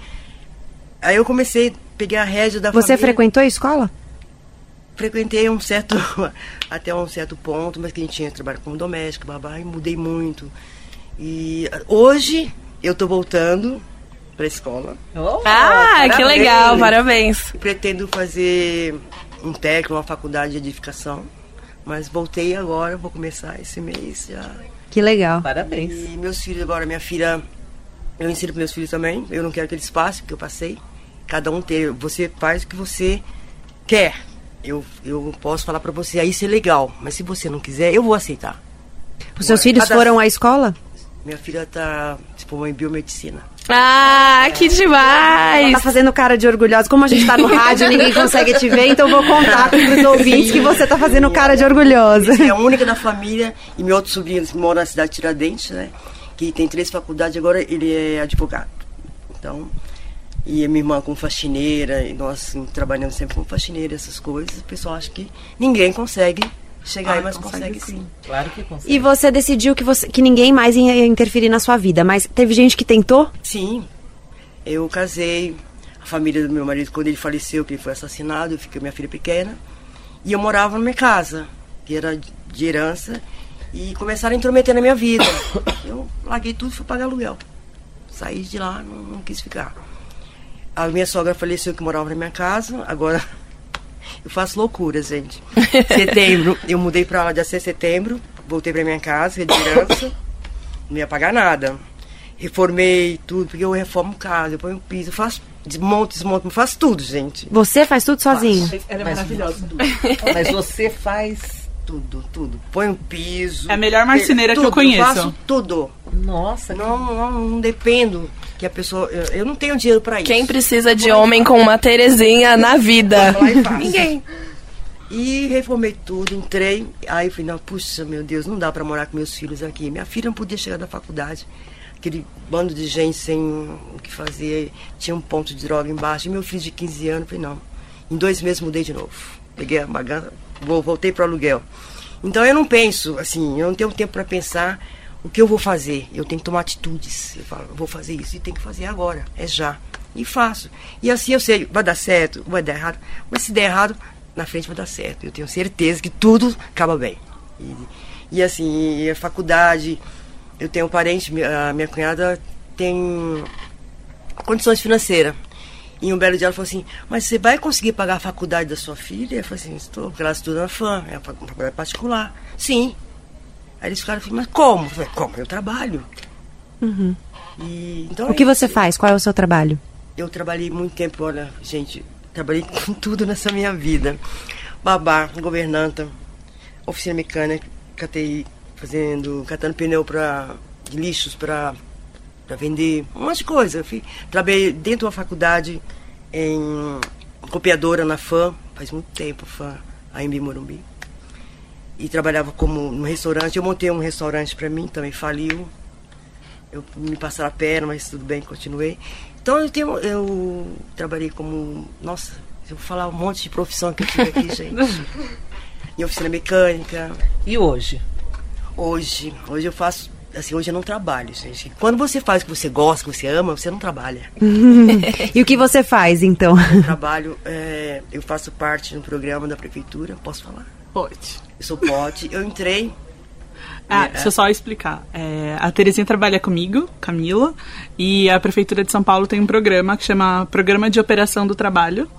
S7: Aí eu comecei, peguei a rédea da
S3: Você
S7: família.
S3: frequentou a escola?
S7: Frequentei um certo, até um certo ponto, mas que a gente tinha trabalho como doméstico, babá, e mudei muito. E hoje eu estou voltando para a escola.
S4: Oh, ah, parabéns. que legal, parabéns.
S7: Pretendo fazer um técnico, uma faculdade de edificação, Mas voltei agora, vou começar esse mês já.
S3: Que legal.
S6: Parabéns.
S7: E meus filhos agora, minha filha, eu ensino para meus filhos também. Eu não quero que eles passem, porque eu passei. Cada um ter, você faz o que você quer. Eu, eu posso falar para você, aí isso é legal. Mas se você não quiser, eu vou aceitar.
S3: Os seus filhos
S7: Cada-
S3: foram à escola?
S7: Minha filha tá formou em biomedicina.
S4: Ah, que
S3: Ela
S4: demais!
S3: tá fazendo cara de orgulhosa. Como a gente tá no rádio, ninguém consegue te ver, então eu vou contar pros ouvintes que você tá fazendo cara de orgulhosa.
S7: É a única da família e meu outro sobrinho que mora na cidade de Tiradentes, né? Que tem três faculdades, agora ele é advogado. Então, e a minha irmã como faxineira, e nós assim, trabalhando sempre como faxineira, essas coisas, o pessoal acha que ninguém consegue chegar
S5: Ah,
S7: aí, mas
S5: consegue
S7: consegue,
S5: sim.
S7: sim.
S6: Claro que consegue.
S3: E você decidiu que, você, que ninguém mais ia interferir na sua vida, mas teve gente que tentou?
S7: Sim, eu casei, a família do meu marido, quando ele faleceu, que ele foi assassinado, eu fiquei com minha filha pequena, e eu morava na minha casa, que era de herança, e começaram a intrometer na minha vida. Eu larguei tudo e fui pagar aluguel. Saí de lá, não, não quis ficar. A minha sogra faleceu que morava na minha casa, agora eu faço loucuras, gente. Setembro, eu mudei pra lá dia 6 de setembro, voltei pra minha casa, de herança, não ia pagar nada. Reformei tudo, porque eu reformo casa, eu ponho piso, eu faço desmonto, desmonto, faço tudo, gente.
S3: Você faz tudo sozinho?
S5: Ela é
S6: Mas-
S5: maravilhosa.
S6: Mas você faz.
S7: Tudo, tudo. Põe um piso.
S5: É a melhor marceneira que eu conheço.
S7: faço tudo.
S6: Nossa,
S7: Não, não, não dependo que a pessoa. Eu, eu não tenho dinheiro pra isso.
S4: Quem precisa de homem com uma Terezinha na vida?
S7: E.
S4: Ninguém.
S7: E reformei tudo, entrei. Aí eu falei, não, puxa, meu Deus, não dá pra morar com meus filhos aqui. Minha filha não podia chegar da faculdade. Aquele bando de gente sem o que fazer. Tinha um ponto de droga embaixo. E meu filho de 15 anos, eu falei, não. Em dois meses mudei de novo. Peguei a bagagem, vou, voltei pro aluguel. Então eu não penso, assim, eu não tenho tempo para pensar o que eu vou fazer. Eu tenho que tomar atitudes. Eu falo, eu vou fazer isso e tenho que fazer agora, é já. E faço. E assim eu sei, vai dar certo, vai dar errado. Mas se der errado, na frente vai dar certo. Eu tenho certeza que tudo acaba bem. E, e assim, a faculdade, eu tenho um parente, a minha cunhada tem condições financeiras. E um belo dia ela falou assim, mas você vai conseguir pagar a faculdade da sua filha? Eu falei assim, estou, porque ela estuda na FAM, é uma fa- uma faculdade particular. Sim. Aí eles ficaram assim, mas como? Eu falei, como? Eu trabalho.
S3: Uhum.
S7: E, então
S3: O que você faz? Qual é o seu trabalho?
S7: eu trabalhei muito tempo, olha, gente, trabalhei com tudo nessa minha vida. Babá, governanta, oficina mecânica, catei fazendo, catando pneu para lixos para para vender, um monte de coisa. Eu fui, trabalhei dentro de uma faculdade em copiadora na FAM, faz muito tempo, FAM, a Embi Morumbi. E trabalhava como no restaurante. Eu montei um restaurante para mim, também faliu. Eu me passaram a perna, mas tudo bem, continuei. Então eu tenho, eu trabalhei como, nossa, eu vou falar um monte de profissão que eu tive aqui, gente. em oficina mecânica.
S6: E hoje?
S7: Hoje, hoje eu faço, assim, hoje eu não trabalho, gente. Quando você faz o que você gosta, que você ama, você não trabalha.
S3: e o que você faz, então?
S7: Eu trabalho, é, eu faço parte de um programa da prefeitura, posso falar?
S5: Pode.
S7: Eu sou pote, eu entrei.
S5: Ah,
S7: É,
S5: deixa eu só explicar. É, a Terezinha trabalha comigo, Camila, e a Prefeitura de São Paulo tem um programa que chama Programa de Operação do Trabalho.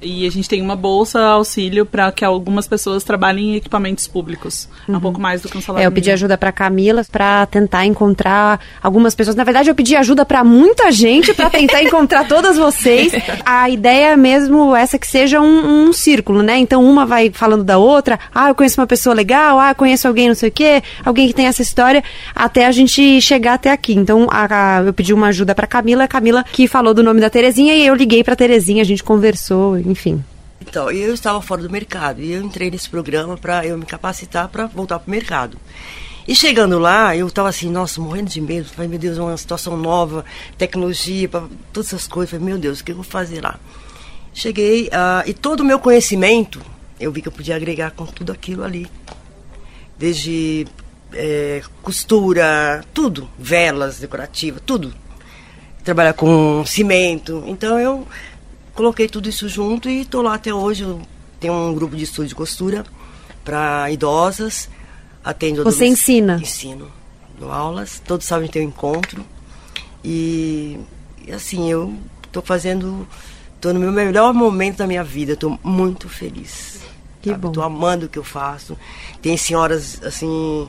S5: E a gente tem uma bolsa auxílio para que algumas pessoas trabalhem em equipamentos públicos. É um pouco mais do que um salário
S3: É, eu pedi ajuda pra Camila pra tentar encontrar algumas pessoas. Na verdade, eu pedi ajuda pra muita gente pra tentar encontrar todas vocês. A ideia é mesmo essa que seja um, um círculo, né? Então uma vai falando da outra. Ah, eu conheço uma pessoa legal. Ah, eu conheço alguém não sei o quê. Alguém que tem essa história até a gente chegar até aqui. Então a- a- eu pedi uma ajuda pra Camila. A Camila que falou do nome da Terezinha e eu liguei pra Terezinha. A gente conversou, enfim.
S7: Então, eu estava fora do mercado e eu entrei nesse programa para eu me capacitar para voltar para o mercado. E chegando lá, eu estava assim, nossa, morrendo de medo. Falei, meu Deus, é uma situação nova, tecnologia, todas essas coisas. Falei, meu Deus, o que eu vou fazer lá? Cheguei ah, e todo o meu conhecimento, eu vi que eu podia agregar com tudo aquilo ali. Desde eh, costura, tudo, velas decorativas, tudo. Trabalhar com cimento. Então eu coloquei tudo isso junto e estou lá até hoje. Tenho um grupo de estudo de costura para idosas. Atendo
S3: Você ensina?
S7: Ensino. Dou aulas. Todos sabem ter um encontro. E, e assim, eu estou fazendo. Estou no meu melhor momento da minha vida. Estou muito feliz.
S3: Que
S7: sabe?
S3: bom.
S7: Tô amando o que eu faço. Tem senhoras assim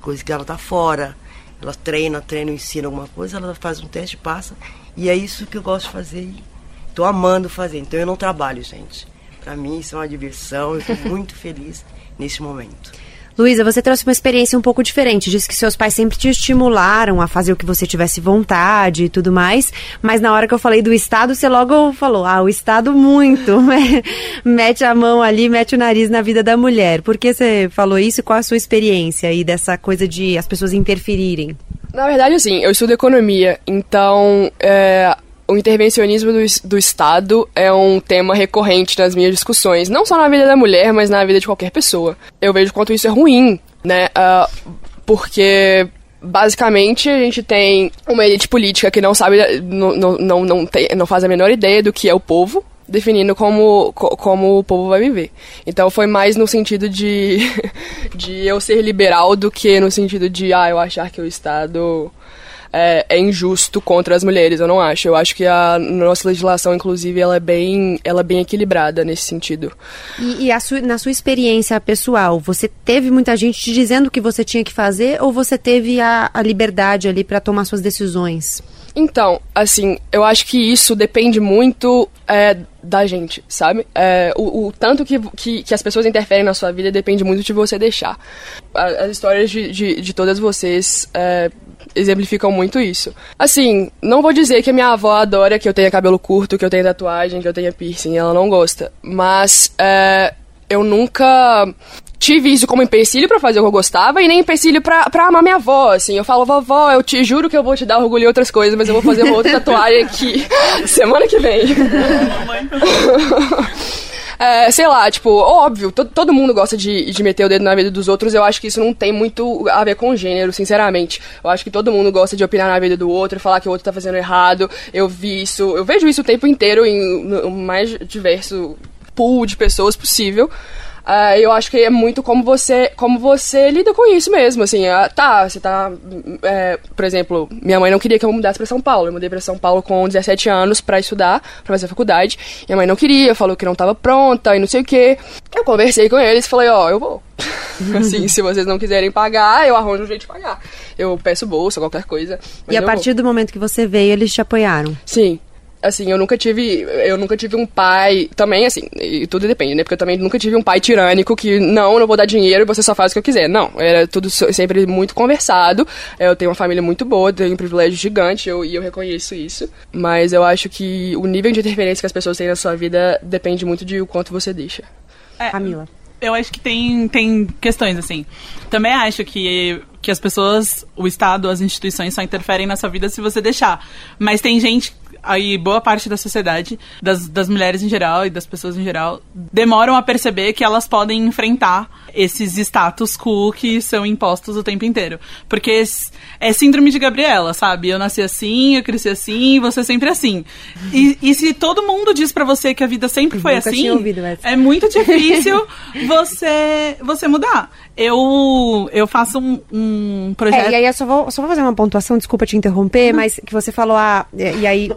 S7: coisa que ela tá fora. Ela treina, treina, ensina alguma coisa, ela faz um teste, passa. E é isso que eu gosto de fazer. e Tô amando fazer. Então eu não trabalho, gente. Pra mim isso é uma diversão. Eu tô muito feliz nesse momento.
S3: Luísa, você trouxe uma experiência um pouco diferente. Disse que seus pais sempre te estimularam a fazer o que você tivesse vontade e tudo mais. Mas na hora que eu falei do Estado, você logo falou: ah, o Estado muito. mete a mão ali, mete o nariz na vida da mulher. Por que você falou isso? Qual a sua experiência aí dessa coisa de as pessoas interferirem?
S8: Na verdade, assim, eu estudo economia, então é, o intervencionismo do, do Estado é um tema recorrente nas minhas discussões, não só na vida da mulher, mas na vida de qualquer pessoa. Eu vejo quanto isso é ruim, né? ah, porque basicamente a gente tem uma elite política que não sabe, não, não, não, tem, não faz a menor ideia do que é o povo, definindo como, co- como o povo vai viver. Então foi mais no sentido de, de eu ser liberal do que no sentido de, ah, eu achar que o Estado é, é injusto contra as mulheres. Eu não acho. Eu acho que a nossa legislação, inclusive, ela é bem, ela é bem equilibrada nesse sentido.
S3: E, e sua- na sua experiência pessoal, você teve muita gente te dizendo o que você tinha que fazer ou você teve a, a liberdade ali para tomar suas decisões?
S8: Então, assim, eu acho que isso depende muito é, da gente, sabe? É, o, o tanto que, que, que as pessoas interferem na sua vida depende muito de você deixar. As histórias de, de, de todas vocês é, exemplificam muito isso. Assim, não vou dizer que a minha avó adora que eu tenha cabelo curto, que eu tenha tatuagem, que eu tenha piercing, ela não gosta. Mas é, eu nunca tive isso como empecilho pra fazer o que eu gostava e nem empecilho pra, pra amar minha avó, assim. Eu falo, vovó, eu te juro que eu vou te dar orgulho em outras coisas, mas eu vou fazer uma outra tatuagem aqui semana que vem. É, sei lá, tipo, óbvio, to- todo mundo gosta de, de meter o dedo na vida dos outros. Eu acho que isso não tem muito a ver com gênero, sinceramente. Eu acho que todo mundo gosta de opinar na vida do outro, falar que o outro tá fazendo errado. Eu vi isso, eu vejo isso o tempo inteiro em no- mais diverso pool de pessoas possível. Ah, eu acho que é muito como você como você lida com isso mesmo, assim, ah, tá, você tá, é, por exemplo, minha mãe não queria que eu mudasse pra São Paulo, eu mudei pra São Paulo com 17 anos pra estudar, pra fazer faculdade, minha mãe não queria, falou que não tava pronta e não sei o que, eu conversei com eles e falei, ó, eu vou, assim, se vocês não quiserem pagar, eu arranjo um jeito de pagar, eu peço bolsa, qualquer coisa,
S3: e a partir do momento que você veio, eles te apoiaram?
S8: Sim. Assim, eu nunca tive. Eu nunca tive um pai. Também, assim, e tudo depende, né? Porque eu também nunca tive um pai tirânico que, não, não vou dar dinheiro e você só faz o que eu quiser. Não, era tudo sempre muito conversado. Eu tenho uma família muito boa, tenho um privilégio gigante eu, e eu reconheço isso. Mas eu acho que o nível de interferência que as pessoas têm na sua vida depende muito de o quanto você deixa.
S3: Camila.
S5: Eu acho que tem, tem questões, assim. Também acho que, que as pessoas, o Estado, as instituições só interferem na sua vida se você deixar. Mas tem gente, aí boa parte da sociedade, das, das mulheres em geral e das pessoas em geral, demoram a perceber que elas podem enfrentar esses status quo que são impostos o tempo inteiro. Porque é síndrome de Gabriela, sabe? Eu nasci assim, eu cresci assim, você sempre assim. E, e se todo mundo diz para você que a vida sempre foi assim,
S3: ouvido essa.
S5: é muito difícil você, você mudar. Eu, eu faço um, um projeto.
S3: É, e aí eu só vou, só vou fazer uma pontuação, desculpa te interromper, mas que você falou, ah, e, aí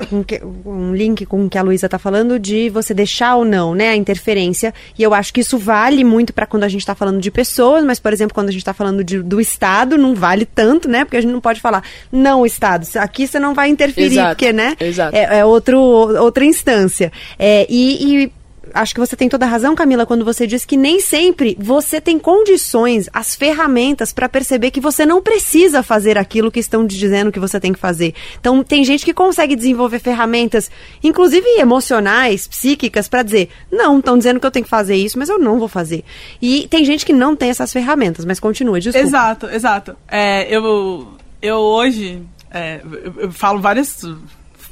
S3: um link com o que a Luísa tá falando de você deixar ou não, né, a interferência. E eu acho que isso vale muito para quando a gente tá falando de pessoas, mas, por exemplo, quando a gente tá falando de- do Estado, não vale tanto, né? Porque a gente não pode falar, não, Estado, aqui você não vai interferir,
S8: Exato,
S3: porque, né?
S8: exato.
S3: É, é outro, outra instância. É, e- e acho que você tem toda a razão, Camila, quando você diz que nem sempre você tem condições, as ferramentas para perceber que você não precisa fazer aquilo que estão te dizendo que você tem que fazer. Então, tem gente que consegue desenvolver ferramentas, inclusive emocionais, psíquicas, para dizer: não, estão dizendo que eu tenho que fazer isso, mas eu não vou fazer. E tem gente que não tem essas ferramentas, mas continua, desculpa.
S5: Exato, exato. É, eu, eu hoje é, eu, eu falo várias.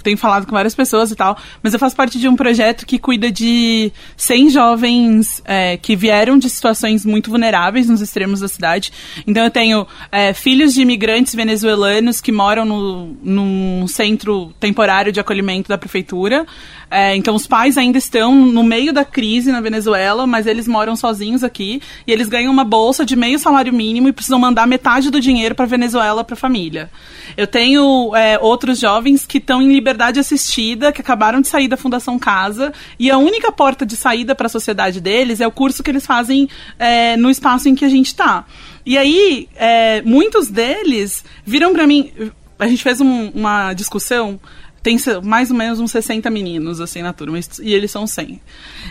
S5: Tenho falado com várias pessoas e tal, mas eu faço parte de um projeto que cuida de 100 jovens é, que vieram de situações muito vulneráveis nos extremos da cidade. Então eu tenho é, filhos de imigrantes venezuelanos que moram no, num centro temporário de acolhimento da prefeitura. É, então os pais ainda estão no meio da crise na Venezuela, mas eles moram sozinhos aqui e eles ganham uma bolsa de meio salário mínimo e precisam mandar metade do dinheiro para Venezuela para a família. Eu tenho é, outros jovens que estão em liberdade assistida, que acabaram de sair da Fundação Casa e a única porta de saída para a sociedade deles é o curso que eles fazem é, no espaço em que a gente está. E aí, é, muitos deles viram para mim. A gente fez um- uma discussão tem mais ou menos uns 60 meninos, assim, na turma, e eles são 100.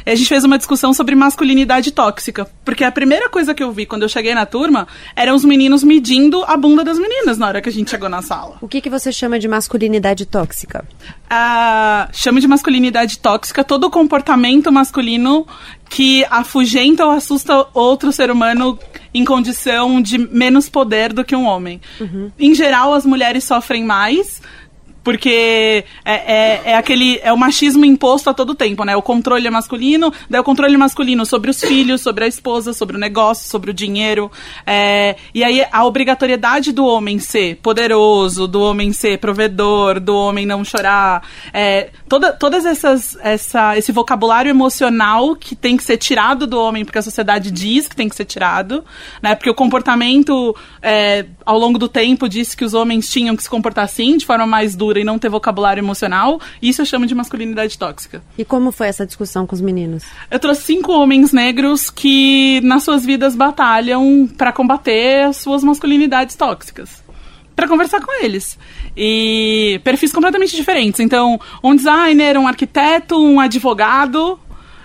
S5: E a gente fez uma discussão sobre masculinidade tóxica, porque a primeira coisa que eu vi quando eu cheguei na turma eram os meninos medindo a bunda das meninas na hora que a gente chegou na sala.
S3: O que, que você chama de masculinidade tóxica?
S5: Ah, chama de masculinidade tóxica todo comportamento masculino que afugenta ou assusta outro ser humano em condição de menos poder do que um homem. Em geral, as mulheres sofrem mais. Porque é, é, é aquele. É o machismo imposto a todo tempo, né? O controle é masculino, daí o controle masculino sobre os filhos, sobre a esposa, sobre o negócio, sobre o dinheiro. É, e aí a obrigatoriedade do homem ser poderoso, do homem ser provedor, do homem não chorar. É, toda, todas essas. Essa, esse vocabulário emocional que tem que ser tirado do homem, porque a sociedade diz que tem que ser tirado, né? Porque o comportamento é, ao longo do tempo disse que os homens tinham que se comportar assim, de forma mais dura e não ter vocabulário emocional. Isso eu chamo de masculinidade tóxica.
S3: E como foi essa discussão com os meninos?
S5: Eu trouxe cinco homens negros que nas suas vidas batalham para combater as suas masculinidades tóxicas. Pra conversar com eles. E perfis completamente diferentes. Então, um designer, um arquiteto, um advogado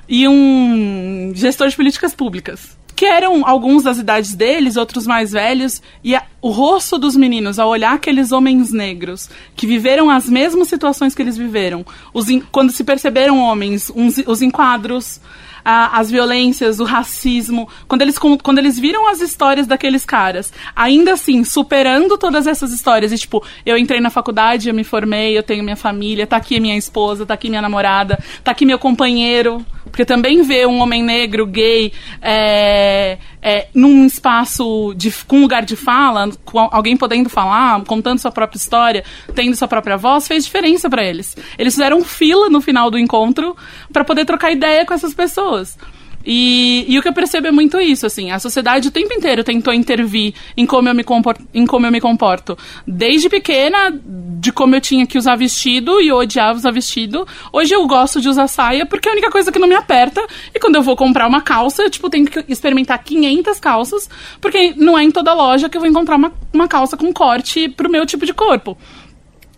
S5: e um gestor de políticas públicas. Que eram alguns das idades deles, outros mais velhos, e a- o rosto dos meninos, ao olhar aqueles homens negros que viveram as mesmas situações que eles viveram, os en- quando se perceberam homens, uns- os enquadros, a- as violências, o racismo, quando eles, quando eles viram as histórias daqueles caras, ainda assim, superando todas essas histórias, e tipo, eu entrei na faculdade, eu me formei, eu tenho minha família, tá aqui minha esposa, tá aqui minha namorada, tá aqui meu companheiro, porque também ver um homem negro, gay, é, é, num espaço de, com lugar de fala, com al- alguém podendo falar, contando sua própria história, tendo sua própria voz, fez diferença pra eles. Eles fizeram fila no final do encontro pra poder trocar ideia com essas pessoas. E, e o que eu percebo é muito isso, assim, a sociedade o tempo inteiro tentou intervir em como eu me comporto, em como eu me comporto. Desde pequena, de como eu tinha que usar vestido e eu odiava usar vestido. Hoje eu gosto de usar saia porque é a única coisa que não me aperta. E quando eu vou comprar uma calça, eu, tipo, tenho que experimentar 500 calças, porque não é em toda loja que eu vou encontrar uma, uma calça com corte pro meu tipo de corpo.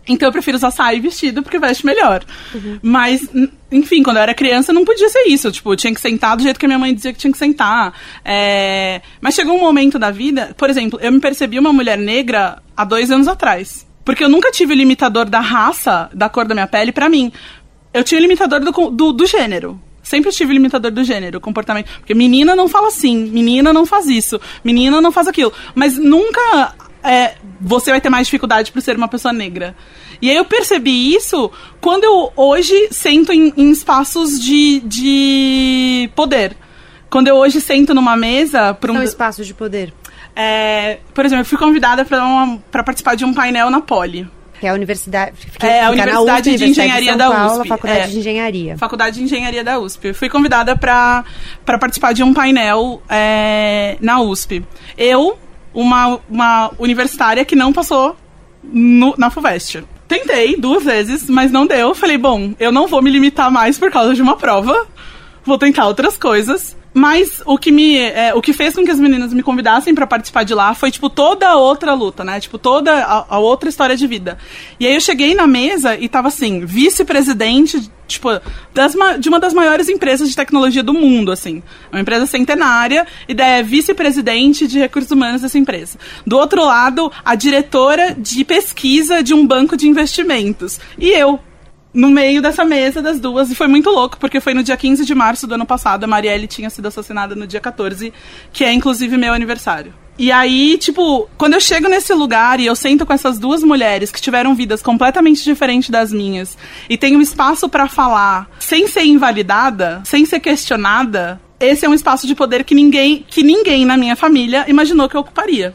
S5: Então eu prefiro usar saia e vestido porque veste melhor. Mas, n- enfim, quando eu era criança não podia ser isso. Tipo, eu tinha que sentar do jeito que a minha mãe dizia que tinha que sentar. É, Mas chegou um momento da vida, por exemplo, eu me percebi uma mulher negra há dois anos atrás. Porque eu nunca tive o limitador da raça, da cor da minha pele, pra mim. Eu tinha o limitador do, do, do gênero. Sempre tive limitador do gênero, comportamento. Porque menina não fala assim, menina não faz isso, menina não faz aquilo. Mas nunca é, você vai ter mais dificuldade por ser uma pessoa negra. E aí eu percebi isso quando eu hoje sento em, em espaços de, de poder. Quando eu hoje sento numa mesa para um
S3: São espaços de poder.
S5: É, por exemplo, eu fui convidada para participar de um painel na Poli.
S3: Que é a universidade.
S5: É, a Universidade
S3: USP,
S5: de Engenharia
S3: São
S5: da
S3: Paulo,
S5: USP.
S3: Faculdade
S5: é.
S3: de Engenharia.
S5: Faculdade de Engenharia da USP. Eu fui convidada para participar de um painel é, na USP. Eu, uma, uma universitária que não passou no- na FUVEST. Tentei duas vezes, mas não deu. Falei, bom, eu não vou me limitar mais por causa de uma prova. Vou tentar outras coisas. Mas o que me. é, o que fez com que as meninas me convidassem pra participar de lá foi, tipo, toda a outra luta, né? Tipo, toda a, a outra história de vida. E aí eu cheguei na mesa e tava assim, vice-presidente, tipo, das de uma das maiores empresas de tecnologia do mundo, assim. É Uma empresa centenária, e é vice-presidente de recursos humanos dessa empresa. Do outro lado, a diretora de pesquisa de um banco de investimentos. E eu, no meio dessa mesa das duas, e foi muito louco, porque foi no dia 15 de março do ano passado, a Marielle tinha sido assassinada no dia 14, que é inclusive meu aniversário. E aí, tipo, quando eu chego nesse lugar e eu sento com essas duas mulheres que tiveram vidas completamente diferentes das minhas e tenho um espaço pra falar sem ser invalidada, sem ser questionada, esse é um espaço de poder que ninguém, que ninguém na minha família imaginou que eu ocuparia.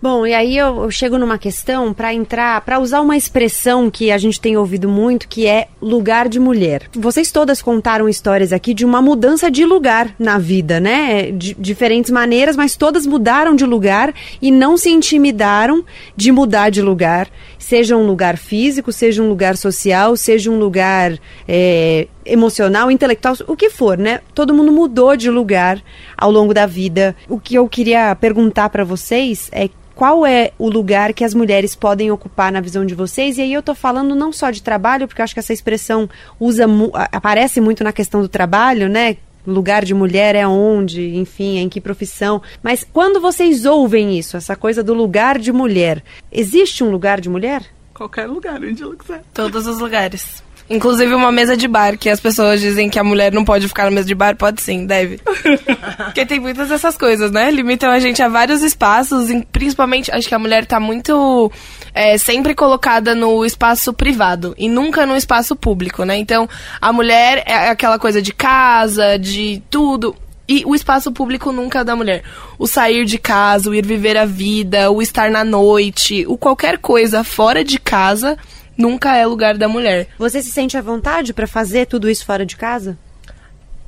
S3: Bom, e aí eu, eu chego numa questão para entrar, para usar uma expressão que a gente tem ouvido muito, que é lugar de mulher. Vocês todas contaram histórias aqui de uma mudança de lugar na vida, né? De diferentes maneiras, mas todas mudaram de lugar e não se intimidaram de mudar de lugar, seja um lugar físico, seja um lugar social, seja um lugar é, emocional, intelectual, o que for, né? Todo mundo mudou de lugar ao longo da vida. O que eu queria perguntar para vocês é qual é o lugar que as mulheres podem ocupar na visão de vocês? E aí eu tô falando não só de trabalho, porque eu acho que essa expressão usa aparece muito na questão do trabalho, né? Lugar de mulher é onde, enfim, em que profissão. Mas quando vocês ouvem isso, essa coisa do lugar de mulher, existe um lugar de mulher?
S5: Qualquer lugar, onde ela quiser.
S4: Todos os lugares. Inclusive uma mesa de bar, que as pessoas dizem que a mulher não pode ficar na mesa de bar, pode sim, deve. Porque tem muitas dessas coisas, né? Limitam a gente a vários espaços, principalmente, acho que a mulher tá muito é, sempre colocada no espaço privado e nunca no espaço público, né? Então, a mulher é aquela coisa de casa, de tudo. E o espaço público nunca é da mulher. O sair de casa, o ir viver a vida, o estar na noite, o qualquer coisa fora de casa nunca é lugar da mulher.
S3: Você se sente à vontade para fazer tudo isso fora de casa?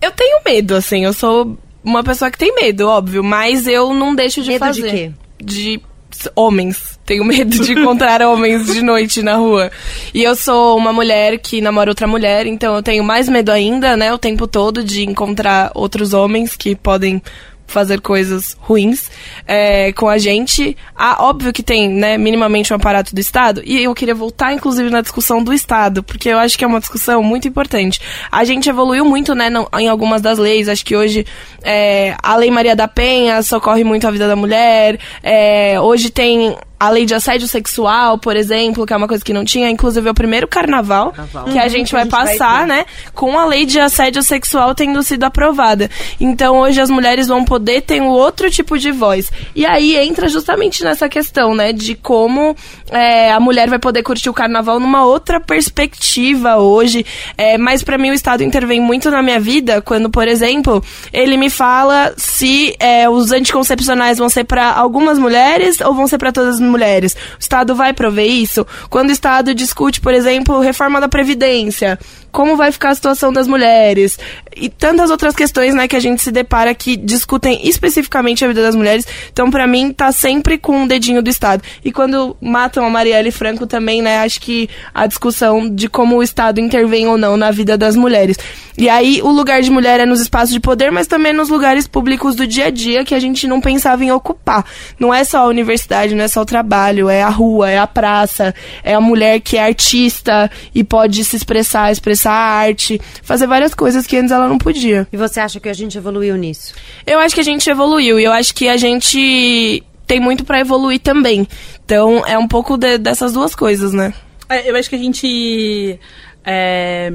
S4: Eu tenho medo, assim, eu sou uma pessoa que tem medo, óbvio, mas eu não deixo de
S3: Medo de
S4: fazer.
S3: quê?
S4: De s- homens. Tenho medo de encontrar homens de noite na rua. E eu sou uma mulher que namora outra mulher, então eu tenho mais medo ainda, né, o tempo todo de encontrar outros homens que podem fazer coisas ruins é, com a gente. Ah, óbvio que tem, né, minimamente um aparato do Estado. E eu queria voltar, inclusive, na discussão do Estado, porque eu acho que é uma discussão muito importante. A gente evoluiu muito, né, em algumas das leis. Acho que hoje é, a Lei Maria da Penha socorre muito a vida da mulher. É, hoje tem a lei de assédio sexual, por exemplo, que é uma coisa que não tinha. Inclusive, é o primeiro carnaval, que a
S3: Uhum,
S4: gente
S3: que a
S4: vai
S3: gente vai
S4: passar,
S3: ter.
S4: né? Com a lei de assédio sexual tendo sido aprovada. Então, hoje as mulheres vão poder ter um outro tipo de voz. E aí entra justamente nessa questão, né? De como é, a mulher vai poder curtir o carnaval numa outra perspectiva hoje. É, mas para mim o Estado intervém muito na minha vida quando, por exemplo, ele me fala se é, os anticoncepcionais vão ser para algumas mulheres ou vão ser para todas as mulheres. O Estado vai prover isso? Quando o Estado discute, por exemplo, reforma da Previdência, como vai ficar a situação das mulheres? E tantas outras questões, né, que a gente se depara que discutem especificamente a vida das mulheres. Então, pra mim, tá sempre com um dedinho do Estado. E quando matam a Marielle Franco também, né, acho que a discussão de como o Estado intervém ou não na vida das mulheres. E aí, o lugar de mulher é nos espaços de poder, mas também nos lugares públicos do dia a dia que a gente não pensava em ocupar. Não é só a universidade, não é só o trabalho, é a rua, é a praça, é a mulher que é artista e pode se expressar, expressar a arte, fazer várias coisas que antes ela não podia.
S3: E você acha que a gente evoluiu nisso?
S4: Eu acho que a gente evoluiu e eu acho que a gente tem muito pra evoluir também. Então, é um pouco de- dessas duas coisas, né?
S5: É, eu acho que a gente. é,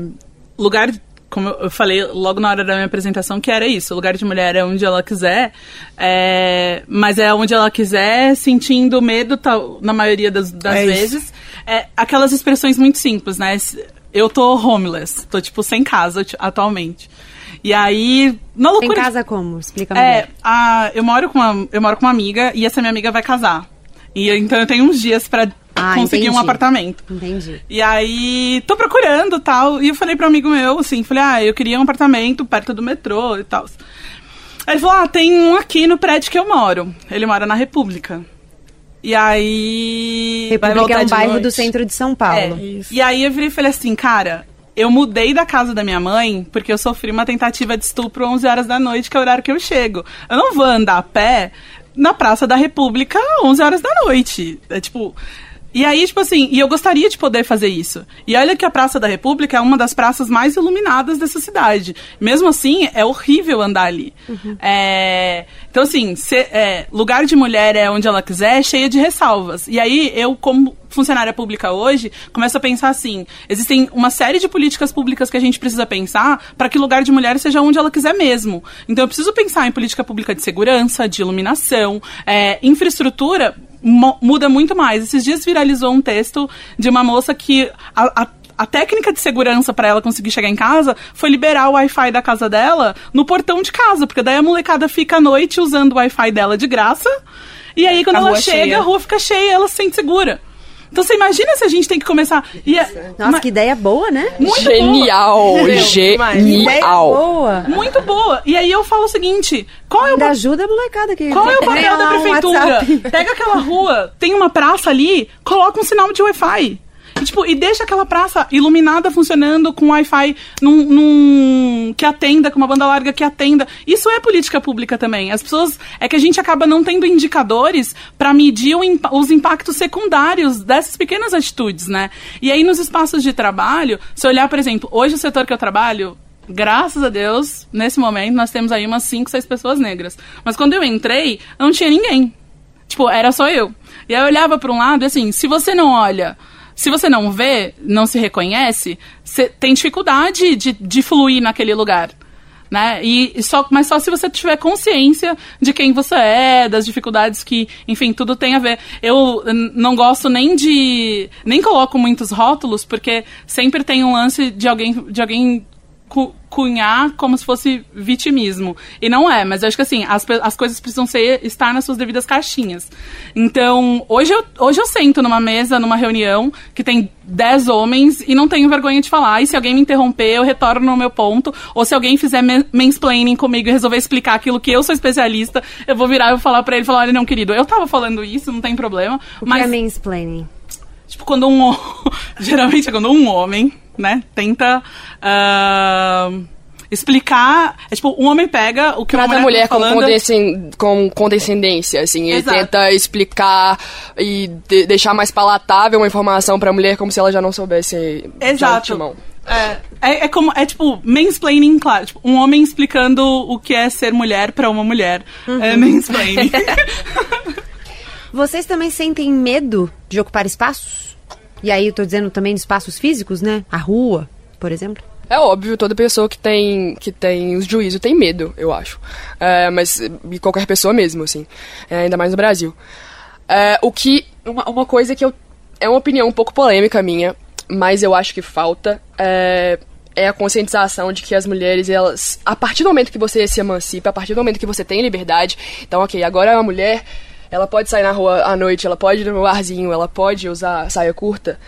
S5: lugar. como eu falei logo na hora da minha apresentação, que era isso: o lugar de mulher é onde ela quiser, é, mas é onde ela quiser, sentindo medo, tal, na maioria das, das
S3: É
S5: vezes. É, aquelas expressões muito simples, né? Eu tô homeless, tô tipo sem casa atualmente. E aí, na loucura.
S3: casa como? Explica
S5: É,
S3: melhor.
S5: a, eu, moro com uma, eu moro com uma amiga e essa minha amiga vai casar. E então eu tenho uns dias pra
S3: Ah,
S5: conseguir um
S3: entendi.
S5: apartamento.
S3: Entendi.
S5: E aí, tô procurando tal. E eu falei pra um amigo meu, assim, falei, ah, eu queria um apartamento perto do metrô e tal. Aí ele falou, ah, tem um aqui no prédio que eu moro. Ele mora na República. E aí.
S3: República é um bairro
S5: noite.
S3: do centro de São Paulo.
S5: É. E aí eu virei e falei assim, cara, eu mudei da casa da minha mãe porque eu sofri uma tentativa de estupro 11 horas da noite, que é o horário que eu chego. Eu não vou andar a pé na Praça da República 11 horas da noite. É tipo... E aí, tipo assim, e eu gostaria de poder fazer isso. E olha que a Praça da República é uma das praças mais iluminadas dessa cidade. Mesmo assim, é horrível andar ali. É, Então, assim, se- é, lugar de mulher é onde ela quiser, é cheia de ressalvas. E aí, eu, como funcionária pública hoje, começo a pensar assim: existem uma série de políticas públicas que a gente precisa pensar para que lugar de mulher seja onde ela quiser mesmo. Então, eu preciso pensar em política pública de segurança, de iluminação, é, infraestrutura muda muito mais. Esses dias viralizou um texto de uma moça que a, a- a técnica de segurança para ela conseguir chegar em casa foi liberar o Wi-Fi da casa dela no portão de casa, porque daí a molecada fica à noite usando o Wi-Fi dela de graça. E aí, quando ela chega,
S4: cheia.
S5: a rua fica cheia e ela se sente segura. Então você imagina se a gente tem que começar. E é-
S3: Nossa, que ideia boa, né?
S5: muito
S8: Genial,
S5: boa.
S8: genial.
S3: Boa.
S5: Muito boa. E aí eu falo o seguinte: qual é o
S3: Ainda ajuda a molecada que
S5: Qual é o papel da
S3: um
S5: prefeitura?
S3: WhatsApp.
S5: Pega aquela rua, tem uma praça ali, coloca um sinal de Wi-Fi. E, tipo, e deixa aquela praça iluminada funcionando com Wi-Fi num, num- que atenda, com uma banda larga que atenda. Isso é política pública também. As pessoas. É que a gente acaba não tendo indicadores para medir os impactos secundários dessas pequenas atitudes, né? E aí, nos espaços de trabalho, se olhar, por exemplo, hoje o setor que eu trabalho, Graças a Deus, nesse momento, nós temos aí umas 5, 6 pessoas negras. Mas quando eu entrei, não tinha ninguém. Tipo, era só eu. E aí eu olhava para um lado e assim, se você não olha, se você não vê, não se reconhece, você tem dificuldade de, de fluir naquele lugar. Né? E só, mas só se você tiver consciência de quem você é, das dificuldades que, enfim, tudo tem a ver. Eu não gosto nem de. nem coloco muitos rótulos, porque sempre tem um lance de alguém, de alguém cu- cunhar como se fosse vitimismo. E não é, mas eu acho que assim, as, as coisas precisam ser, estar nas suas devidas caixinhas. Então, hoje eu, hoje eu sento numa mesa, numa reunião, que tem 10 homens e não tenho vergonha de falar. E se alguém me interromper, eu retorno no meu ponto. Ou se alguém fizer mansplaining comigo e resolver explicar aquilo que eu sou especialista, eu vou virar e vou falar pra ele, falar, olha, não, querido, eu tava falando isso, não tem problema.
S3: O
S5: mas
S3: que é mansplaining?
S5: Tipo, quando um. Geralmente é quando um homem, né, tenta. ah, explicar. É tipo, um homem pega o que uma
S8: Trata a
S5: mulher,
S8: mulher
S5: tá
S8: com,
S5: falando.
S8: condescen- com condescendência, assim. Ele tenta explicar e de- deixar mais palatável uma informação pra mulher como se ela já não soubesse
S5: Exato. É, é, é como. É tipo, mansplaining, claro. Tipo, um homem explicando o que é ser mulher pra uma mulher. É mansplaining.
S3: Vocês também sentem medo de ocupar espaços? E aí eu tô dizendo também de espaços físicos, né? A rua, por exemplo.
S8: É óbvio, toda pessoa que tem que tem os juízo tem medo, eu acho. É, mas qualquer pessoa mesmo, assim. É, ainda mais no Brasil. É, o que. Uma, uma coisa que eu. É uma opinião um pouco polêmica minha, mas eu acho que falta. É, é a conscientização de que as mulheres, elas. A partir do momento que você se emancipa, a partir do momento que você tem liberdade. Então, ok, agora é uma mulher. Ela pode sair na rua à noite, ela pode ir no barzinho, ela pode usar saia curta.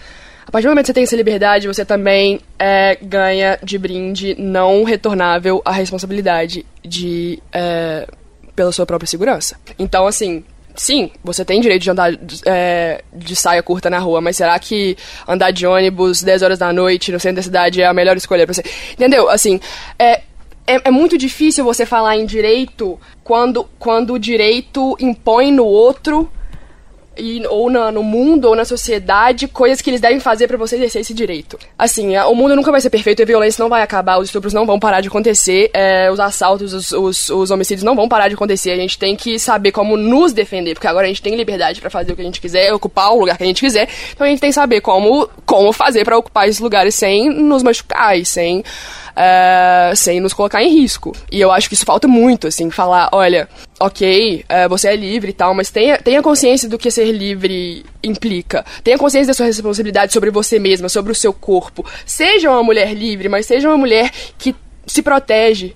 S8: A partir do momento que você tem essa liberdade, você também é, ganha de brinde não retornável a responsabilidade de é, pela sua própria segurança. Então, assim, sim, você tem direito de andar é, de saia curta na rua, mas será que andar de ônibus 10 horas da noite no centro da cidade é a melhor escolha pra você? Entendeu? Assim, é, é, é muito difícil você falar em direito quando, quando o direito impõe no outro e, ou na- no mundo ou na sociedade coisas que eles devem fazer pra você exercer esse direito. Assim, a- o mundo nunca vai ser perfeito, a violência não vai acabar, os estupros não vão parar de acontecer, é, os assaltos, os, os, os homicídios não vão parar de acontecer. A gente tem que saber como nos defender, porque agora a gente tem liberdade pra fazer o que a gente quiser, ocupar o lugar que a gente quiser. Então a gente tem que saber como, como fazer pra ocupar esses lugares sem nos machucar e sem é, sem nos colocar em risco. E eu acho que isso falta muito, assim, falar, olha, ok, é, você é livre e tal, mas tenha, tenha consciência do que ser livre implica. Tenha consciência da sua responsabilidade sobre você mesma, sobre o seu corpo. Seja uma mulher livre, mas seja uma mulher que se protege,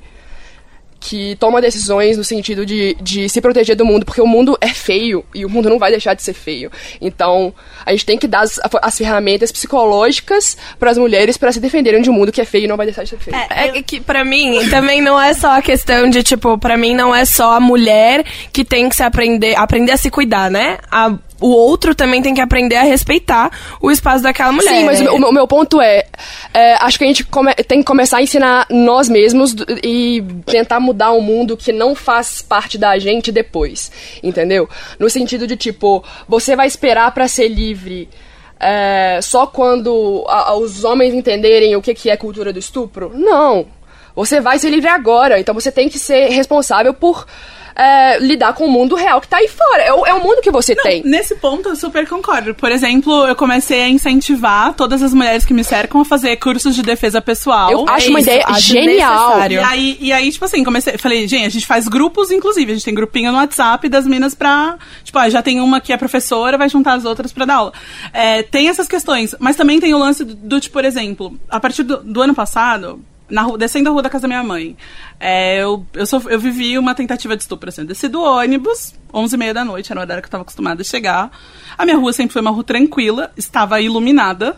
S8: que toma decisões no sentido de, de se proteger do mundo, porque o mundo é feio e o mundo não vai deixar de ser feio. Então, a gente tem que dar as, as ferramentas psicológicas para as mulheres para se defenderem de um mundo que é feio e não vai deixar de ser feio.
S4: É, é que para mim também não é só a questão de tipo, para mim não é só a mulher que tem que se aprender, aprender a se cuidar, né? A o outro também tem que aprender a respeitar o espaço daquela mulher.
S8: Sim, mas o, meu- o meu ponto é, é, acho que a gente come- tem que começar a ensinar nós mesmos e tentar mudar um mundo que não faz parte da gente depois, entendeu? No sentido de tipo, você vai esperar pra ser livre é, só quando a- os homens entenderem o que, que é cultura do estupro? Não. Você vai ser livre agora, então você tem que ser responsável por é, lidar com o mundo real que tá aí fora. É o, é o mundo que você tem.
S5: Nesse ponto, eu super concordo. Por exemplo, eu comecei a incentivar todas as mulheres que me cercam a fazer cursos de defesa pessoal.
S8: Eu acho uma ideia
S5: acho
S8: genial.
S5: necessário. E aí, e aí, tipo assim, comecei, falei, gente, a gente faz grupos, inclusive, a gente tem grupinho no WhatsApp das minas pra. Tipo, ah, já tem uma que é professora, vai juntar as outras pra dar aula. É, tem essas questões, mas também tem o lance do, do tipo, por exemplo, a partir do, do ano passado. Na rua, descendo a rua da casa da minha mãe, é, eu, eu, eu vivi uma tentativa de estupro. Assim, eu desci do ônibus, 11h30 da noite, era o horário que eu estava acostumada a chegar. A minha rua sempre foi uma rua tranquila, estava iluminada,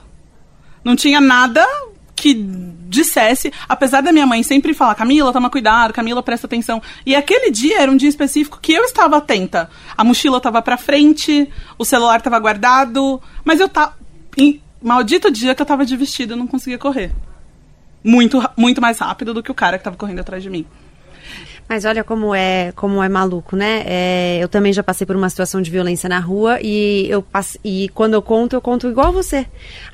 S5: não tinha nada que dissesse, apesar da minha mãe sempre falar, Camila, toma cuidado, Camila, presta atenção. E aquele dia era um dia específico que eu estava atenta. A mochila estava pra frente, o celular estava guardado, mas eu tava. Maldito dia que eu tava de vestido, não conseguia correr. Muito, muito mais rápido do que o cara que tava correndo atrás de mim.
S3: Mas olha como é, como é maluco, né? É, eu também já passei por uma situação de violência na rua e eu passe- e quando eu conto, eu conto igual você.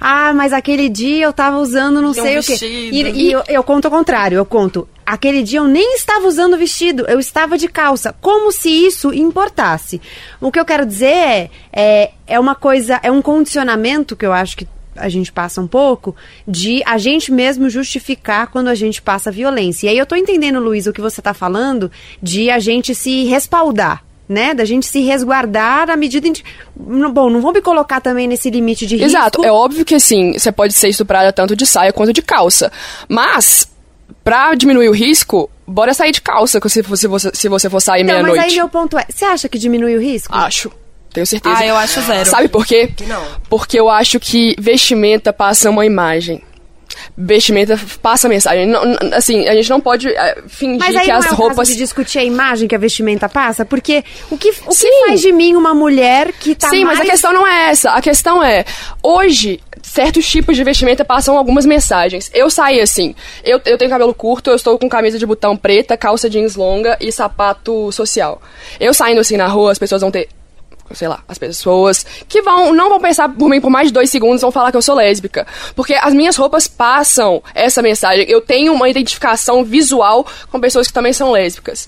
S3: Ah, mas aquele dia eu tava usando não
S4: um
S3: sei o quê. E, e eu, eu conto ao contrário, eu conto. Aquele dia eu nem estava usando vestido, eu estava de calça, como se isso importasse. O que eu quero dizer é, é, é uma coisa, é um condicionamento que eu acho que a gente passa um pouco de a gente mesmo justificar quando a gente passa violência. E aí eu tô entendendo, Luiz, o que você tá falando de a gente se respaldar. Né, da gente se resguardar à medida em que. Bom, não vou me colocar também nesse limite de risco.
S8: Exato, é óbvio que assim, você pode ser estuprada tanto de saia quanto de calça. Mas, pra diminuir o risco, bora sair de calça se você, se você, for sair
S3: Então, mas
S8: meia-noite.
S3: aí meu ponto é: você acha que diminui o risco?
S8: Acho. Tenho certeza.
S4: Ah, eu acho zero.
S8: Sabe por quê? Porque eu acho que vestimenta passa uma imagem. Vestimenta passa mensagem. Não- não- assim, a gente não pode eh, fingir
S3: Mas aí
S8: que
S3: não
S8: as
S3: é o
S8: roupas.
S3: caso de discutir a imagem que a vestimenta passa? Porque o que, o que faz de mim uma mulher que tá
S8: Sim,
S3: mais...
S8: mas a questão não é essa. A questão é, hoje, certos tipos de vestimenta passam algumas mensagens. Eu saí assim. Eu, eu tenho cabelo curto, eu estou com camisa de botão preta, calça jeans longa e sapato social. Eu saindo assim na rua, as pessoas vão ter. Sei lá, as pessoas que vão não vão pensar por mim por mais de dois segundos vão falar que eu sou lésbica. Porque as minhas roupas passam essa mensagem. Eu tenho uma identificação visual com pessoas que também são lésbicas.